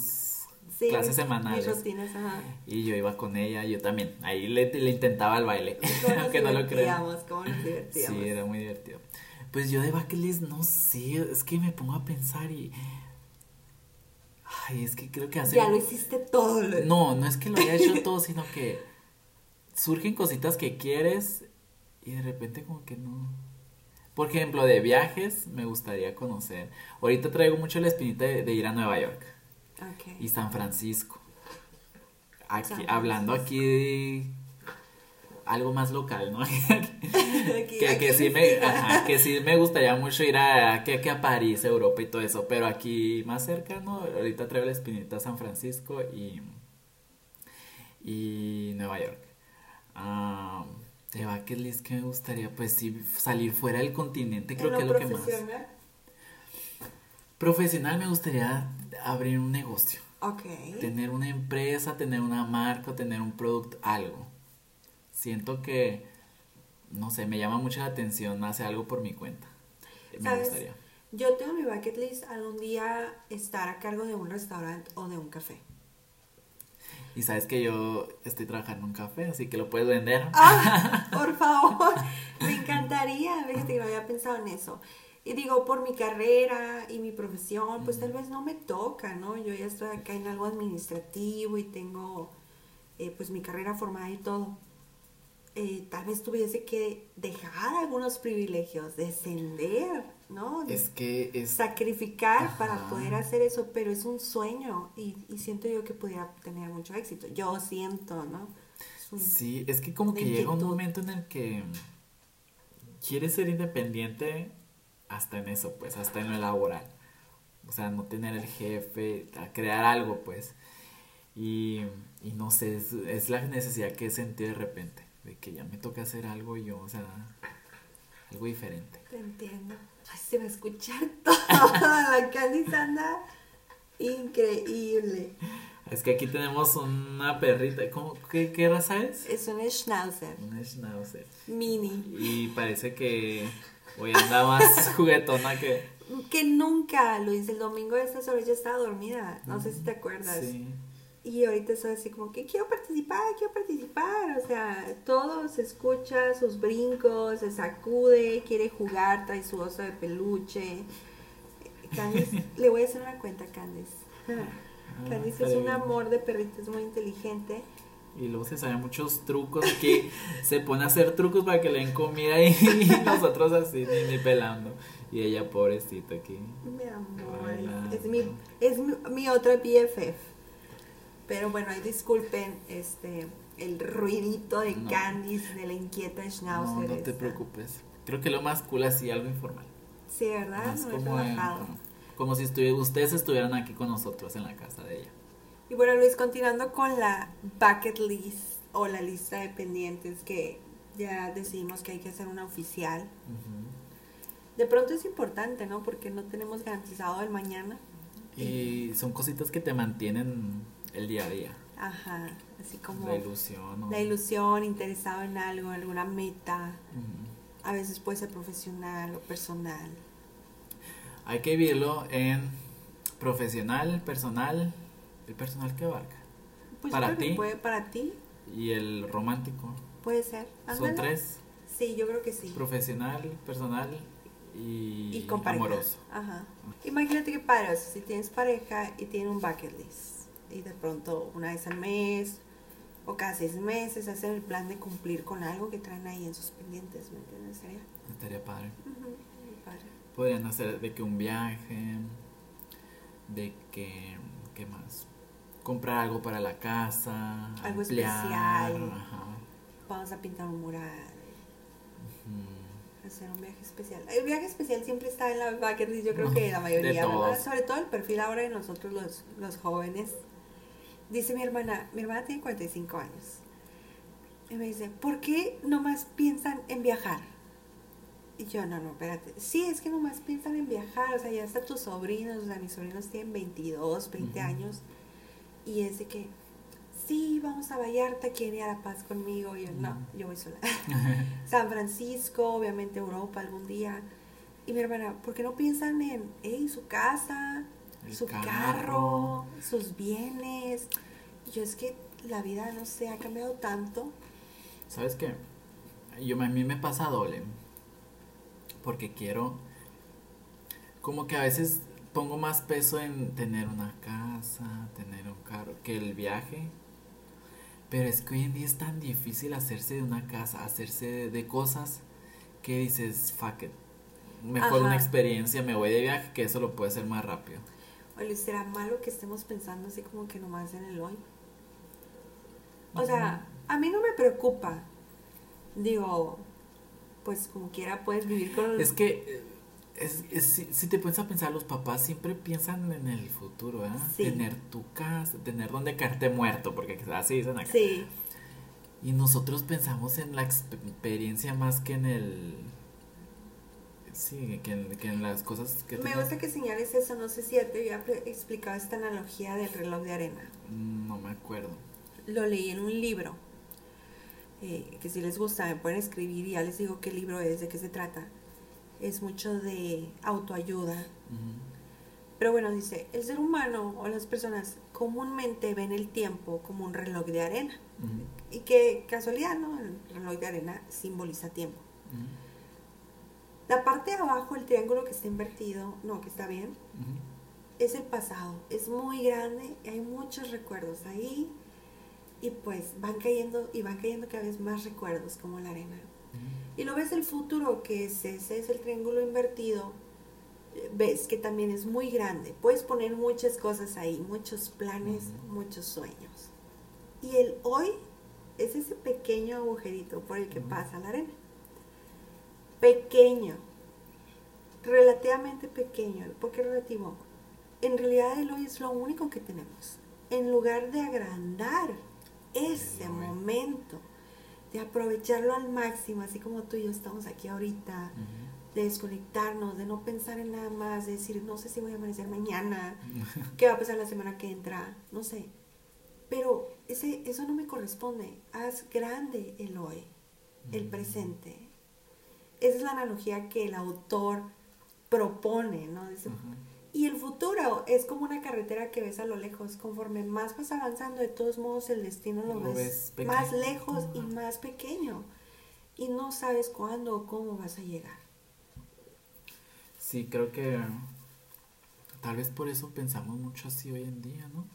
Sí,
clases semanales.
Mis rutinas, ajá.
Y yo iba con ella, yo también. Ahí le, le intentaba el baile.
¿Cómo nos
aunque no lo
divertíamos? ¿Cómo nos divertíamos?
Sí, era muy divertido. Pues yo de bucket list no sé, es que me pongo a pensar y. Ay, es que creo que hace.
Ya lo hiciste todo. lo-
No, no es que lo haya hecho todo, sino que surgen cositas que quieres y de repente como que no. Por ejemplo, de viajes me gustaría conocer. Ahorita traigo mucho la espinita de, de ir a Nueva York
Ok.
y San Francisco. Aquí,
San
hablando aquí de algo más local, ¿no?
Aquí-
que,
aquí
que sí me, ajá, que sí me gustaría mucho ir a, que, que a París, Europa y todo eso, pero aquí más cerca, ¿no? Ahorita traigo la espinita a San Francisco y, y Nueva York. Ah, de bucket que me gustaría, pues sí, salir fuera del continente, creo que es lo que más.
Profesional
me gustaría abrir un negocio,
Ok.
tener una empresa, tener una marca, tener un producto, algo. Siento que, no sé, me llama mucho la atención hacer algo por mi cuenta. Me
¿Sabes?
gustaría.
Yo tengo mi bucket list algún día estar a cargo de un restaurante o de un café.
Y sabes que yo estoy trabajando en un café, así que lo puedes vender.
¡Ah! Por favor, me encantaría. Fíjate que no había pensado en eso. Y digo, por mi carrera y mi profesión, pues tal vez no me toca, ¿no? Yo ya estoy acá en algo administrativo y tengo eh, pues mi carrera formada y todo. Eh, tal vez tuviese que dejar algunos privilegios, descender, ¿no?
Es que es...
sacrificar para poder hacer eso, pero es un sueño y, y siento yo que pudiera tener mucho éxito. Yo siento, ¿no? Es un-
Sí, es que como que llega un momento en el que quieres ser independiente hasta en eso, pues, hasta en lo laboral. O sea, no tener el jefe, a crear algo, pues. Y, y no sé, es, es la necesidad que sentí de repente, de que ya me toca hacer algo yo, o sea, algo diferente.
Te entiendo. Ay, se va a escuchar toda la Candice anda increíble.
Es que aquí tenemos una perrita, ¿cómo, qué, qué raza es?
Es un schnauzer
Una schnauzer.
mini
Y parece que hoy anda más juguetona que...
que nunca, Luis, el domingo de estas horas ya estaba dormida. No sé si te acuerdas.
Sí.
Y ahorita estoy así como que quiero participar, quiero participar. O sea, todo se escucha, sus brincos, se sacude, quiere jugar, trae su oso de peluche. Candice, le voy a hacer una cuenta a Candice. Candice es un amor de perrito, es muy inteligente.
Y luego se saben muchos trucos aquí. se pone a hacer trucos para que le den comida y nosotros así ni, ni pelando. Y ella pobrecita aquí.
Mi amor,
Bailando.
es, mi, es mi, mi otra BFF. Pero bueno, ahí disculpen este el ruidito de
No.
Candice, de la inquieta
No,
Schnauzer.
no te
esta.
preocupes. Creo que lo más cool así, algo informal.
Sí, ¿verdad? No es
como, como si ustedes estuvieran aquí con nosotros en la casa de ella.
Y bueno, Luis, continuando con la bucket list o la lista de pendientes que ya decidimos que hay que hacer una oficial. De pronto es importante, ¿no? Porque no tenemos garantizado el mañana.
Y son cositas que te mantienen el día a día.
Ajá, así como
La ilusión. o-
la ilusión, interesado en algo, alguna meta. A veces puede ser profesional o personal.
Hay que vivirlo en profesional, personal, el personal que abarca.
Pues
Para ti.
puede para ti,
Y el romántico.
puede ser.
Son tres.
Sí, yo creo que sí.
Profesional, personal y,
Y con
amoroso.
Ajá. Imagínate que padre, o sea, si tienes pareja y tiene un bucket list y de pronto una vez al mes o cada seis meses hacen el plan de cumplir con algo que traen ahí en sus pendientes, ¿me entiendes? Sería,
Estaría padre.
padre.
Podrían hacer de que un viaje, de que, ¿qué más? Comprar algo para la casa,
Algo
ampliar,
especial.
ajá,
Vamos a pintar un mural, hacer un viaje especial. El viaje especial siempre está en la bucket list, yo creo que la mayoría, ¿verdad? Sobre todo el perfil ahora de nosotros los, los jóvenes. Dice mi hermana, mi hermana tiene 45 años. Y me dice, ¿por qué nomás piensan en viajar? Y yo, no, no, espérate. Sí, es que nomás piensan en viajar. O sea, ya hasta tus sobrinos, o sea, mis sobrinos tienen 22, 20
Ujú.
años. Y es de que, sí, vamos a Vallarta, quieren ir a La Paz conmigo. Y yo, no, yo voy sola. San Francisco, obviamente Europa algún día. Y mi hermana, ¿por qué no piensan en hey, su casa,
El
su carro,
carro.
sus bienes? Y yo es que la vida, no sé, ha cambiado tanto.
¿Sabes qué? Yo, a mí me pasa doble. Porque quiero. Como que a veces pongo más peso en tener una casa, tener un carro, que el viaje. Pero es que hoy en día es tan difícil hacerse de una casa, hacerse de, de cosas que dices, fuck it. Mejor una experiencia, me voy de viaje, que eso lo puede hacer más rápido.
Oye, ¿será malo que estemos pensando así como que nomás en el hoy? O sea, a mí no me preocupa. Digo, pues como quiera puedes vivir con...
Es que, eh, es, es- si, si te pones a pensar, los papás siempre piensan en el futuro, ¿verdad?
Sí.
Tener tu casa, tener donde caerte muerto, porque así dicen acá.
Sí,
Y nosotros pensamos en la exp- experiencia más que en el... Sí, que en, que en las cosas que
me
tengas-
gusta que señales eso. No sé si ya te había explicado esta analogía del reloj de arena.
No me acuerdo.
Lo leí en un libro. eh, que si les gusta me pueden escribir y ya les digo qué libro es, de qué se trata. Es mucho de autoayuda. Pero bueno, dice, el ser humano o las personas comúnmente ven el tiempo como un reloj de arena. Y que casualidad, ¿no? El reloj de arena simboliza tiempo. La parte de abajo, el triángulo que está invertido, no, que está bien, es el pasado. Es muy grande y hay muchos recuerdos ahí. Y pues van cayendo y van cayendo cada vez más recuerdos como la arena. Y lo ves el futuro, que es ese, es el triángulo invertido. Ves que también es muy grande. Puedes poner muchas cosas ahí, muchos planes, muchos sueños. Y el hoy es ese pequeño agujerito por el que pasa la arena. Pequeño. Relativamente pequeño. ¿Por qué relativo? En realidad el hoy es lo único que tenemos. En lugar de agrandar ese momento, de aprovecharlo al máximo, así como tú y yo estamos aquí ahorita, de desconectarnos, de no pensar en nada más, de decir, no sé si voy a amanecer mañana, qué va a pasar la semana que entra, no sé. Pero ese, eso no me corresponde. Haz grande el hoy, el presente. Esa es la analogía que el autor propone, ¿no? Dice. Y el futuro es como una carretera que ves a lo lejos. Conforme más vas avanzando, de todos modos el destino lo,
Lo
ves, más lejos y más pequeño. Y no sabes cuándo o cómo vas a llegar.
Sí, creo que tal vez por eso pensamos mucho así hoy en día, ¿no?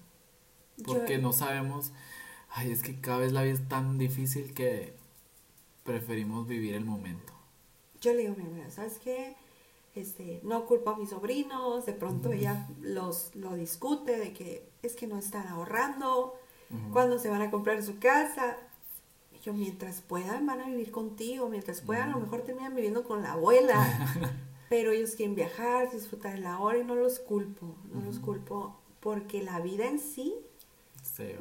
Porque
Yo-
no sabemos, ay, es que cada vez la vida es tan difícil que preferimos vivir el momento.
Yo le digo mi hermana, ¿sabes qué? Este, no culpo a mis sobrinos, de pronto ella los, lo discute de que es que no están ahorrando,
Ujú.
cuándo se van a comprar su casa. Y yo, mientras puedan, van a vivir contigo, mientras puedan, a lo mejor terminan viviendo con la abuela. Pero ellos quieren viajar, disfrutar de la hora y no los culpo, no los culpo porque la vida en sí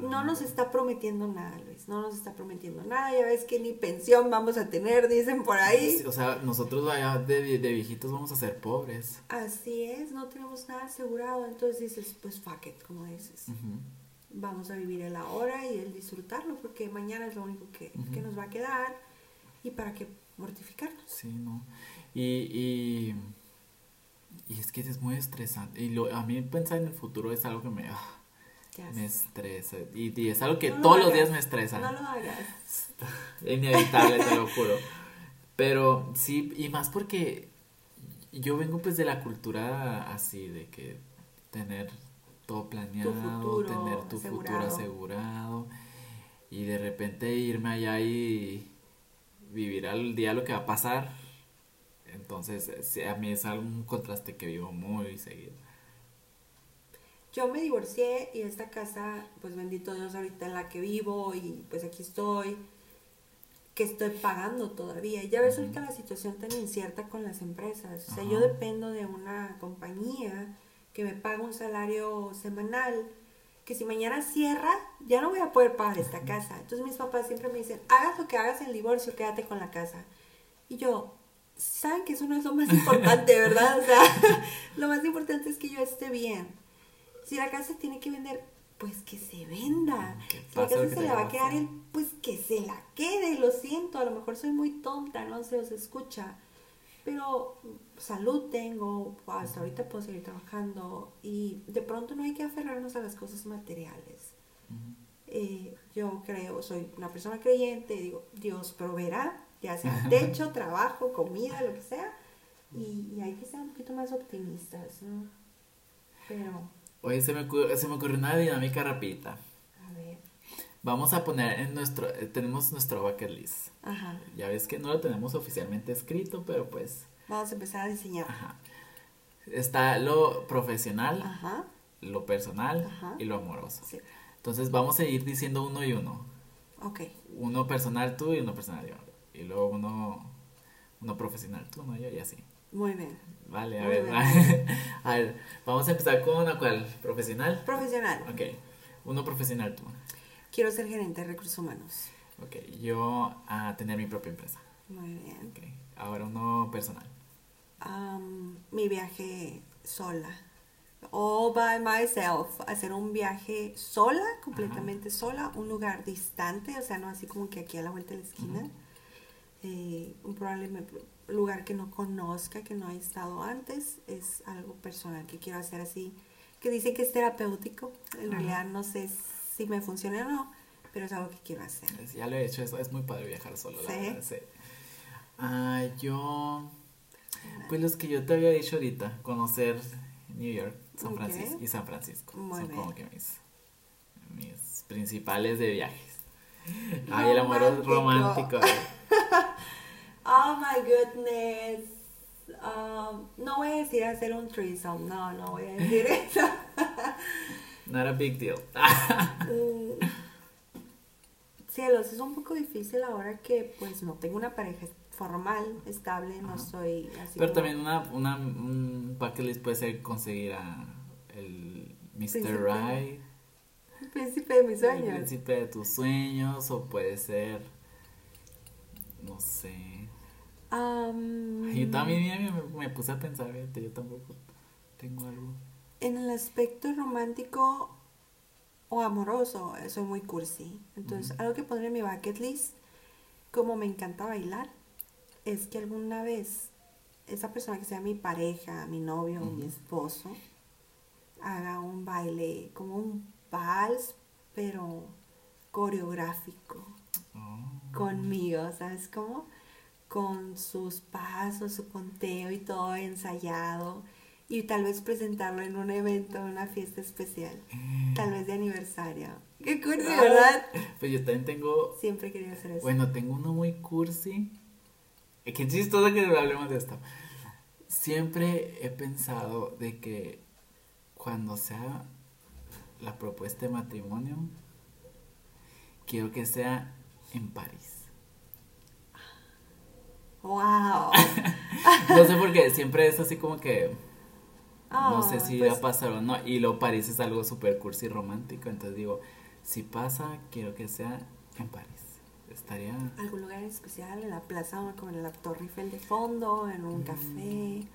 No nos está prometiendo nada, Luis, no nos está prometiendo nada, ya ves que ni pensión vamos a tener, dicen por ahí.
O sea, nosotros allá de, de viejitos vamos a ser pobres.
Así es, no tenemos nada asegurado, entonces dices, pues fuck it, como dices, vamos a vivir el ahora y el disfrutarlo, porque mañana es lo único que, que nos va a quedar y para qué mortificarnos.
Sí, ¿no? Y, y, y es que es muy estresante. Y lo, a mí pensar en el futuro es algo que me, ah,
Ya
me
sé.
estresa. Y, y es algo que
No lo
todos los días me estresa.
No lo hagas.
Inevitable, te lo juro. Pero sí, y más porque yo vengo pues de la cultura así, de que tener todo planeado,
futuro
tener tu futuro
asegurado.
asegurado. y de repente irme allá y vivir al día lo que va a pasar. Entonces, a mí es algún contraste que vivo muy seguido.
Yo me divorcié y esta casa, pues bendito Dios, ahorita en la que vivo y pues aquí estoy, que estoy pagando todavía. Ya ves ahorita la situación tan incierta con las empresas. O sea, yo dependo de una compañía que me paga un salario semanal, que si mañana cierra, ya no voy a poder pagar esta casa. Entonces mis papás siempre me dicen, hagas lo que hagas en el divorcio, quédate con la casa. Y yo, saben que eso no es lo más importante, ¿verdad? O sea, lo más importante es que yo esté bien. Si la casa tiene que vender, pues que se venda. Si la casa se la va a quedar él, pues que se la quede. Lo siento, a lo mejor soy muy tonta, no se os escucha. Pero salud tengo, hasta ahorita puedo seguir trabajando y de pronto no hay que aferrarnos a las cosas materiales. Eh, yo creo, soy una persona creyente, digo, Dios proveerá, ya sea techo, trabajo, comida, lo que sea, y, y, hay que ser un poquito más optimistas, ¿no? Pero
Oye, se me, se me ocurrió una dinámica rapidita. A ver. Vamos a poner en nuestro, eh, tenemos nuestro bucket list. Ajá. Ya ves que no lo tenemos oficialmente escrito, pero pues.
Vamos a empezar a diseñar.
Ajá. Está lo profesional, Ajá. lo personal y lo amoroso. Sí. Entonces vamos a ir diciendo uno y uno. Ok. Uno personal tú y uno personal yo. Y luego uno, uno profesional tú, no yo y así.
Muy bien.
Vale, a ver, a ver, vamos a empezar con una cual, profesional.
Profesional.
Ok, uno profesional tú.
Quiero ser gerente de recursos humanos.
Ok, yo a tener mi propia empresa.
Muy bien.
Ok, ahora uno personal.
mi viaje sola. All by myself. Hacer un viaje sola, completamente sola, un lugar distante, o sea, no así como que aquí a la vuelta de la esquina. Eh, un probablemente lugar que no conozca, que no haya estado antes, es algo personal que quiero hacer así, que dice que es terapéutico, en realidad no sé si me funciona o no, pero es algo que quiero hacer.
Ya lo he hecho, es, es muy padre viajar solo, la verdad, sí. Ah, yo, pues los que yo te había dicho ahorita, conocer New York, San Francisco y San Francisco, son como que mis, mis principales de viajes. Ay, el amor romántico.
Oh my goodness. Um, no voy a decir hacer un threesome, no, no voy a decir eso.
Not a big deal.
Mm. cielos, es un poco difícil ahora que pues no tengo una pareja formal, estable, no soy así.
Pero también una, una, un bucket list puede ser conseguir a el Mr. Right.
El príncipe de mis sueños.
El príncipe de tus sueños, o puede ser, no sé, y también me, puse a pensar, yo tampoco tengo algo.
En el aspecto romántico o amoroso, soy muy cursi. Entonces, algo que pondré en mi bucket list, como me encanta bailar, es que alguna vez esa persona que sea mi pareja, mi novio, mi esposo, haga un baile como un vals, pero coreográfico oh. conmigo, ¿sabes cómo? Con sus pasos, su conteo y todo ensayado y tal vez presentarlo en un evento, en una fiesta especial, tal vez de aniversario. Qué cursi, ¿verdad?
Pues yo también tengo...
Siempre he querido hacer eso.
Bueno, tengo uno muy cursi. Qué chistoso que hablemos de esto. Siempre he pensado de que cuando sea la propuesta de matrimonio, quiero que sea en París.
¡Wow!
no sé por qué, siempre es así como que. no sé si pues, va a pasar o no. Y lo París es algo súper cursi y romántico. Entonces digo, si pasa, quiero que sea en París. Estaría.
¿Algún lugar especial? ¿En la plaza, como en la Torre Eiffel de fondo? ¿En un mm, café?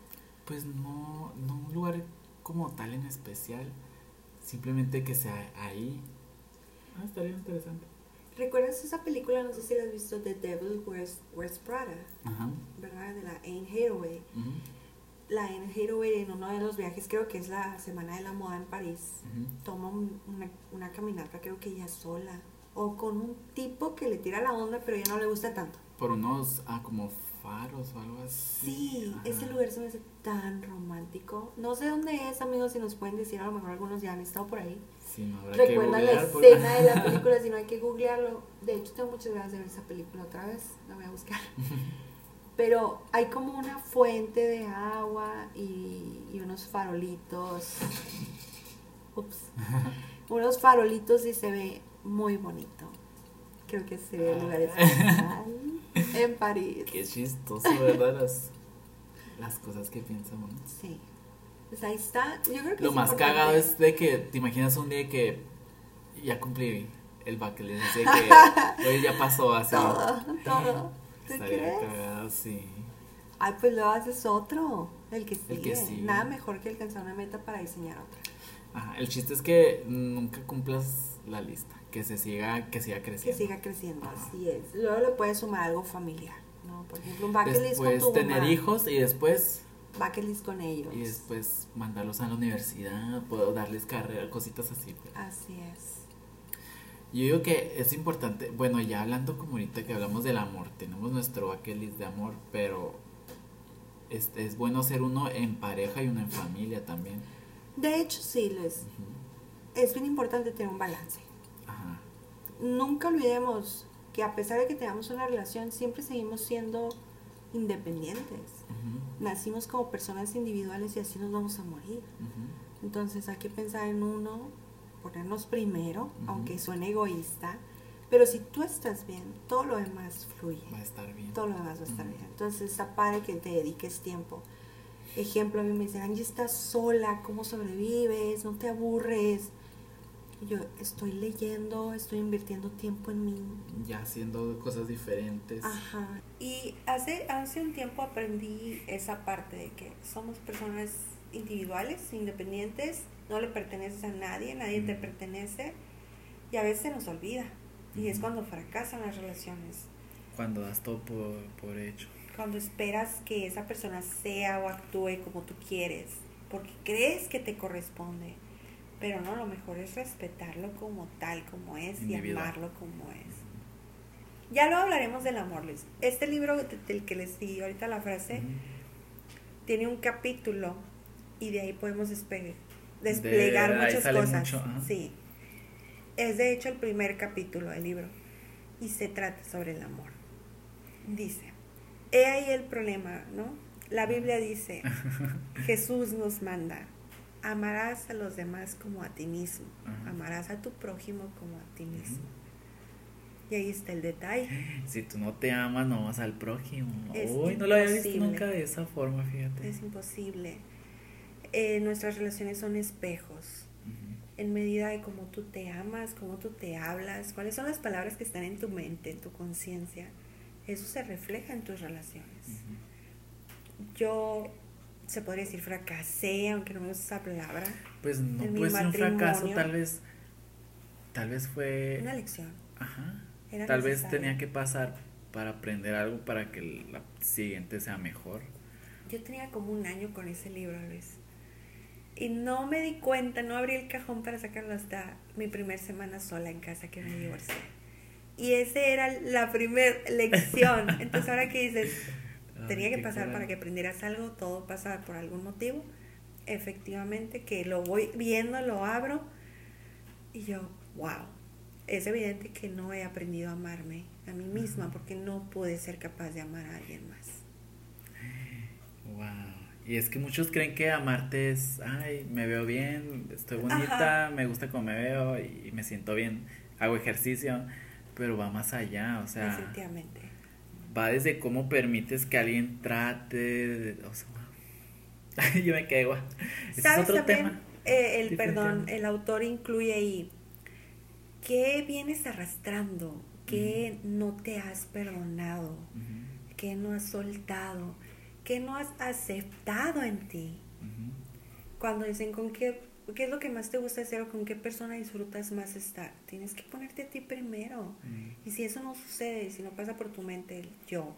Pues no, no un lugar como tal en especial. Simplemente que sea ahí. Ah, estaría interesante.
¿Recuerdas esa película? No sé si la has visto, The Devil Wears, Prada, ¿verdad? De la Anne Hathaway. La Anne Hathaway en uno de los viajes, creo que es la Semana de la Moda en París, toma una, una, caminata, creo que ella sola, o con un tipo que le tira la onda, pero ya no le gusta tanto.
Por unos, ah, como faros o algo así.
Sí,
Ajá.
ese lugar se me hace tan romántico. No sé dónde es, amigos, si nos pueden decir, a lo mejor algunos ya han estado por ahí.
Sí, no habrá que
Recuerdan la escena de la película, si no hay que googlearlo. De hecho, tengo muchas ganas de ver esa película otra vez, la voy a buscar. Pero hay como una fuente de agua y, y unos farolitos. Ups. Unos farolitos y se ve muy bonito. Creo que se ve el lugar especial en París.
Qué chistoso, ¿verdad? Las, las cosas que piensa uno.
Sí. Pues ahí está. Yo creo que
Lo
es
más
importante.
cagado es de que te imaginas un día que ya cumplí el bucket list, así de que hoy ya pasó así.
Todo, todo. ¿Tú
Estaría
crees?
cagado, sí.
Ay, pues luego haces otro. El que sigue.
El que sigue.
Nada mejor que alcanzar una meta para diseñar otra.
Ajá, el chiste es que nunca cumplas la lista, que se siga, que siga
Que
creciendo.
siga creciendo,
Ajá.
así es. Luego le puedes sumar algo familiar, ¿no? Por ejemplo, un bucket list con
Después
tu
tener
mamá.
hijos y después
Bucket list con ellos.
y después mandarlos a la universidad, puedo darles carrera, cositas así. pues.
Así es.
Yo digo que es importante, bueno, ya hablando como ahorita que hablamos del amor, tenemos nuestro bucket list de amor, pero es, es bueno ser uno en pareja y uno en familia también.
De hecho, sí, Luis.
Ujú.
Es bien importante tener un balance.
Ajá.
Nunca olvidemos que a pesar de que tengamos una relación, siempre seguimos siendo independientes.
Ujú,
Nacimos como personas individuales y así nos vamos a morir.
ujú.
Entonces hay que pensar en uno, ponernos primero,
Ujú.
aunque suene egoísta. Pero si tú estás bien, todo lo demás fluye.
Va a estar bien.
Todo lo demás va a estar bien. Entonces está que te dediques tiempo. Ejemplo, a mí me dicen, Angie, estás sola, ¿cómo sobrevives? ¿No te aburres? Yo estoy leyendo, estoy invirtiendo tiempo en mí.
Ya haciendo cosas diferentes.
Ajá. Y hace, hace un tiempo aprendí esa parte de que somos personas individuales, independientes, no le perteneces a nadie, nadie te pertenece y a veces nos olvida. Y es cuando fracasan las relaciones,
Cuando das todo por, por hecho.
cuando esperas que esa persona sea o actúe como tú quieres, porque crees que te corresponde. Pero no, lo mejor es respetarlo como tal, como es, y amarlo como es. Ya luego hablaremos del amor, Luis. Este libro de- del que les di ahorita la frase tiene un capítulo y de ahí podemos desplegar
De
muchas cosas.
mucho.
Sí. Es de hecho el primer capítulo del libro y se trata sobre el amor. Dice, he ahí el problema, ¿no? La Biblia dice, Jesús nos manda, amarás a los demás como a ti mismo, amarás a tu prójimo como a ti mismo. Y ahí está el detalle.
Si tú no te amas, no vas al prójimo.
Es
Uy, no lo había visto
imposible.
nunca de esa forma, fíjate.
Es imposible. Eh, nuestras relaciones son espejos. En medida de cómo tú te amas, cómo tú te hablas, cuáles son las palabras que están en tu mente, en tu conciencia. Eso se refleja en tus relaciones. Yo, se podría decir, fracasé, aunque no me gusta esa palabra,
Pues no ser un fracaso, tal vez. Tal vez fue.
una lección.
Ajá.
Era
Tal vez tenía que pasar para aprender algo para que la siguiente sea mejor.
Yo tenía como un año con ese libro, Luis. Y no me di cuenta, no abrí el cajón para sacarlo hasta mi primer semana sola en casa que me divorcié. Y esa era la primera lección. Entonces ahora que dices, tenía que pasar para que aprendieras algo, todo pasa por algún motivo. Efectivamente, que lo voy viendo, lo abro y yo, wow, es evidente que no he aprendido a amarme a mí misma porque no pude ser capaz de amar a alguien más.
Wow. Y es que muchos creen que amarte es, ay, me veo bien, estoy bonita, me gusta cómo me veo y me siento bien, hago ejercicio, pero va más allá, o sea,
Definitivamente.
va desde cómo permites que alguien trate, de- o sea, yo me. Ese es
¿Sabes
otro
también?
tema.
Eh, el perdón, el autor incluye ahí qué vienes arrastrando, qué no te has perdonado,
Ujú,
qué no has soltado, qué no has aceptado en ti.
ujú.
Cuando dicen con qué, qué es lo que más te gusta hacer o con qué persona disfrutas más estar, tienes que ponerte a ti primero.
Mm.
Y si eso no sucede, si no pasa por tu mente el yo,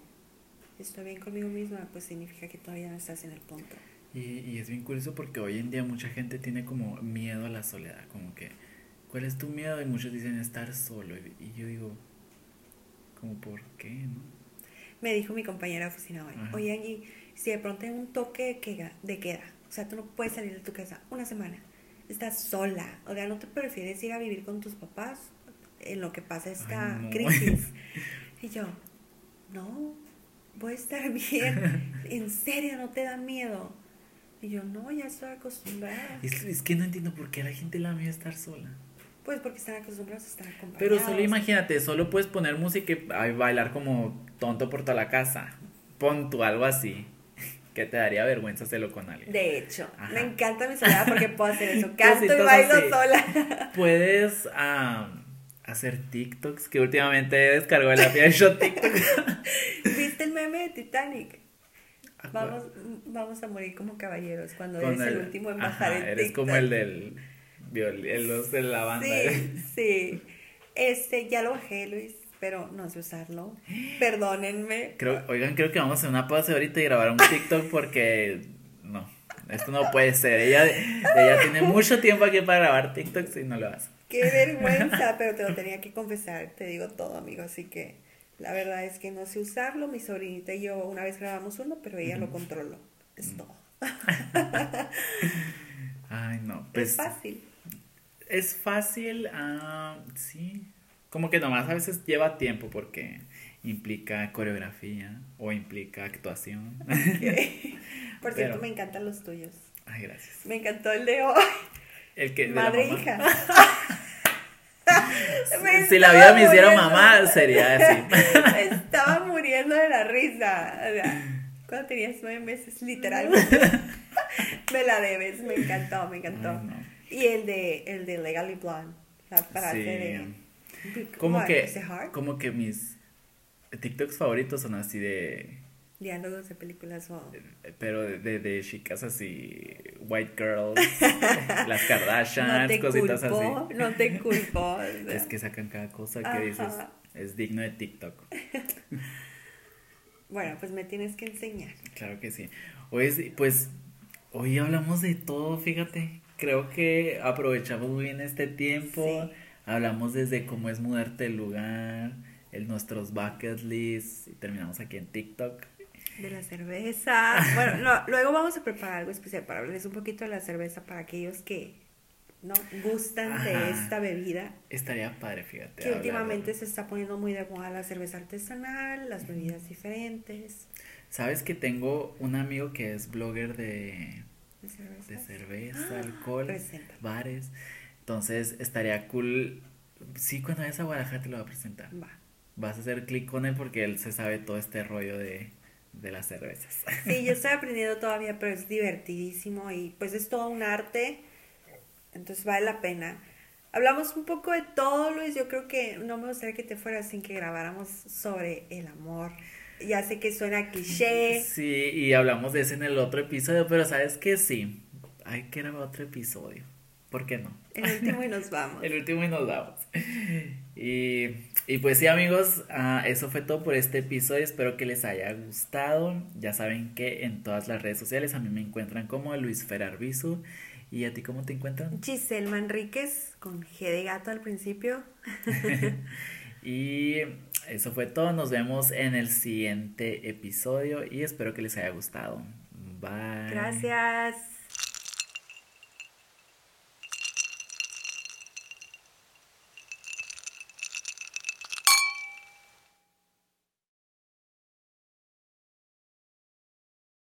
estoy bien conmigo misma, pues significa que todavía no estás en el punto.
Y, y es bien curioso porque hoy en día mucha gente tiene como miedo a la soledad, como que, ¿cuál es tu miedo? Y muchos dicen estar solo. Y, yo digo, como, ¿por qué? No?
Me dijo mi compañera de oficina hoy, oye Angie, si de pronto hay un toque de queda, de queda, o sea, tú no puedes salir de tu casa una semana, estás sola, o sea, ¿no te prefieres ir a vivir con tus papás en lo que pasa esta crisis? Y yo, no, voy a estar bien, en serio, no te da miedo. Y yo, no, ya estoy acostumbrada.
Es, es que no entiendo por qué a la gente da miedo estar sola.
Pues porque están acostumbrados a estar acompañados.
Pero solo imagínate, solo puedes poner música y bailar como tonto por toda la casa. Pon tú algo así. Que te daría vergüenza hacerlo con alguien.
De hecho, me encanta mi soledad porque puedo hacer eso. Canto y bailo sola.
Puedes hacer TikToks, que últimamente descargó el app Shot TikTok.
¿Viste el meme de Titanic? Vamos, vamos a morir como caballeros cuando eres el, último en bajar el
Eres como el del los de la banda.
Sí, sí. Este, ya lo bajé, Luis, pero no sé usarlo. Perdónenme.
Creo, oigan, creo que vamos a hacer una pausa ahorita y grabar un TikTok porque no, esto no puede ser. Ella, ella tiene mucho tiempo aquí para grabar TikToks y no lo hace.
Qué vergüenza, pero te lo tenía que confesar, te digo todo, amigo, así que la verdad es que no sé usarlo. Mi sobrinita y yo una vez grabamos uno, pero ella lo controló. Es todo.
Ay, no.
Pues, es fácil.
Es fácil, ah, sí. Como que nomás a veces lleva tiempo porque implica coreografía o implica actuación.
Por cierto, me encantan los tuyos.
Ay, gracias.
Me encantó el de hoy.
El que
Madre e hija.
si la vida me hiciera mamá, sería así.
estaba muriendo de la risa. cuando tenías nueve meses, literalmente. me la debes, me encantó, me encantó. Y el de, el de Legally Blonde, la frase de...
Como que, como que mis TikToks favoritos son así de...
Diálogos de películas o...
Pero de, de, chicas así, white girls, las Kardashians, cositas así.
No te culpo.
Es que sacan cada cosa que dices, es digno de TikTok.
bueno, pues me tienes que enseñar.
Claro que sí. Hoy, pues, hoy hablamos de todo, fíjate creo que aprovechamos muy bien este tiempo. Hablamos desde cómo es mudarte el lugar, el, nuestros bucket lists y terminamos aquí en TikTok.
De la cerveza. bueno, no, luego vamos a preparar algo especial para hablarles un poquito de la cerveza para aquellos que no gustan de esta bebida.
Estaría padre, fíjate.
Que últimamente se está poniendo muy de moda la cerveza artesanal, las bebidas diferentes.
Sabes que tengo un amigo que es blogger de
de
cerveza, ah, alcohol, bares. Entonces estaría cool. Sí, cuando vayas a Guadalajara te lo va a presentar.
Va.
Vas a hacer clic con él porque él se sabe todo este rollo de, de las cervezas.
Sí, yo estoy aprendiendo todavía, pero es divertidísimo y pues es todo un arte. Entonces vale la pena. Hablamos un poco de todo, Luis. Yo creo que no me gustaría que te fueras sin que grabáramos sobre el amor ya sé que suena cliché.
Sí, y hablamos de eso en el otro episodio, pero sabes que sí, hay que grabar otro episodio. ¿Por qué no?
El último y nos vamos.
el último y nos vamos. Y, y pues sí, amigos, uh, eso fue todo por este episodio. Espero que les haya gustado. Ya saben que en todas las redes sociales a mí me encuentran como Luis Ferarbizu. ¿Y a ti cómo te encuentran?
Giselle Manríquez, con G de gato al principio.
y eso fue todo. Nos vemos en el siguiente episodio y espero que les haya gustado. Bye.
Gracias.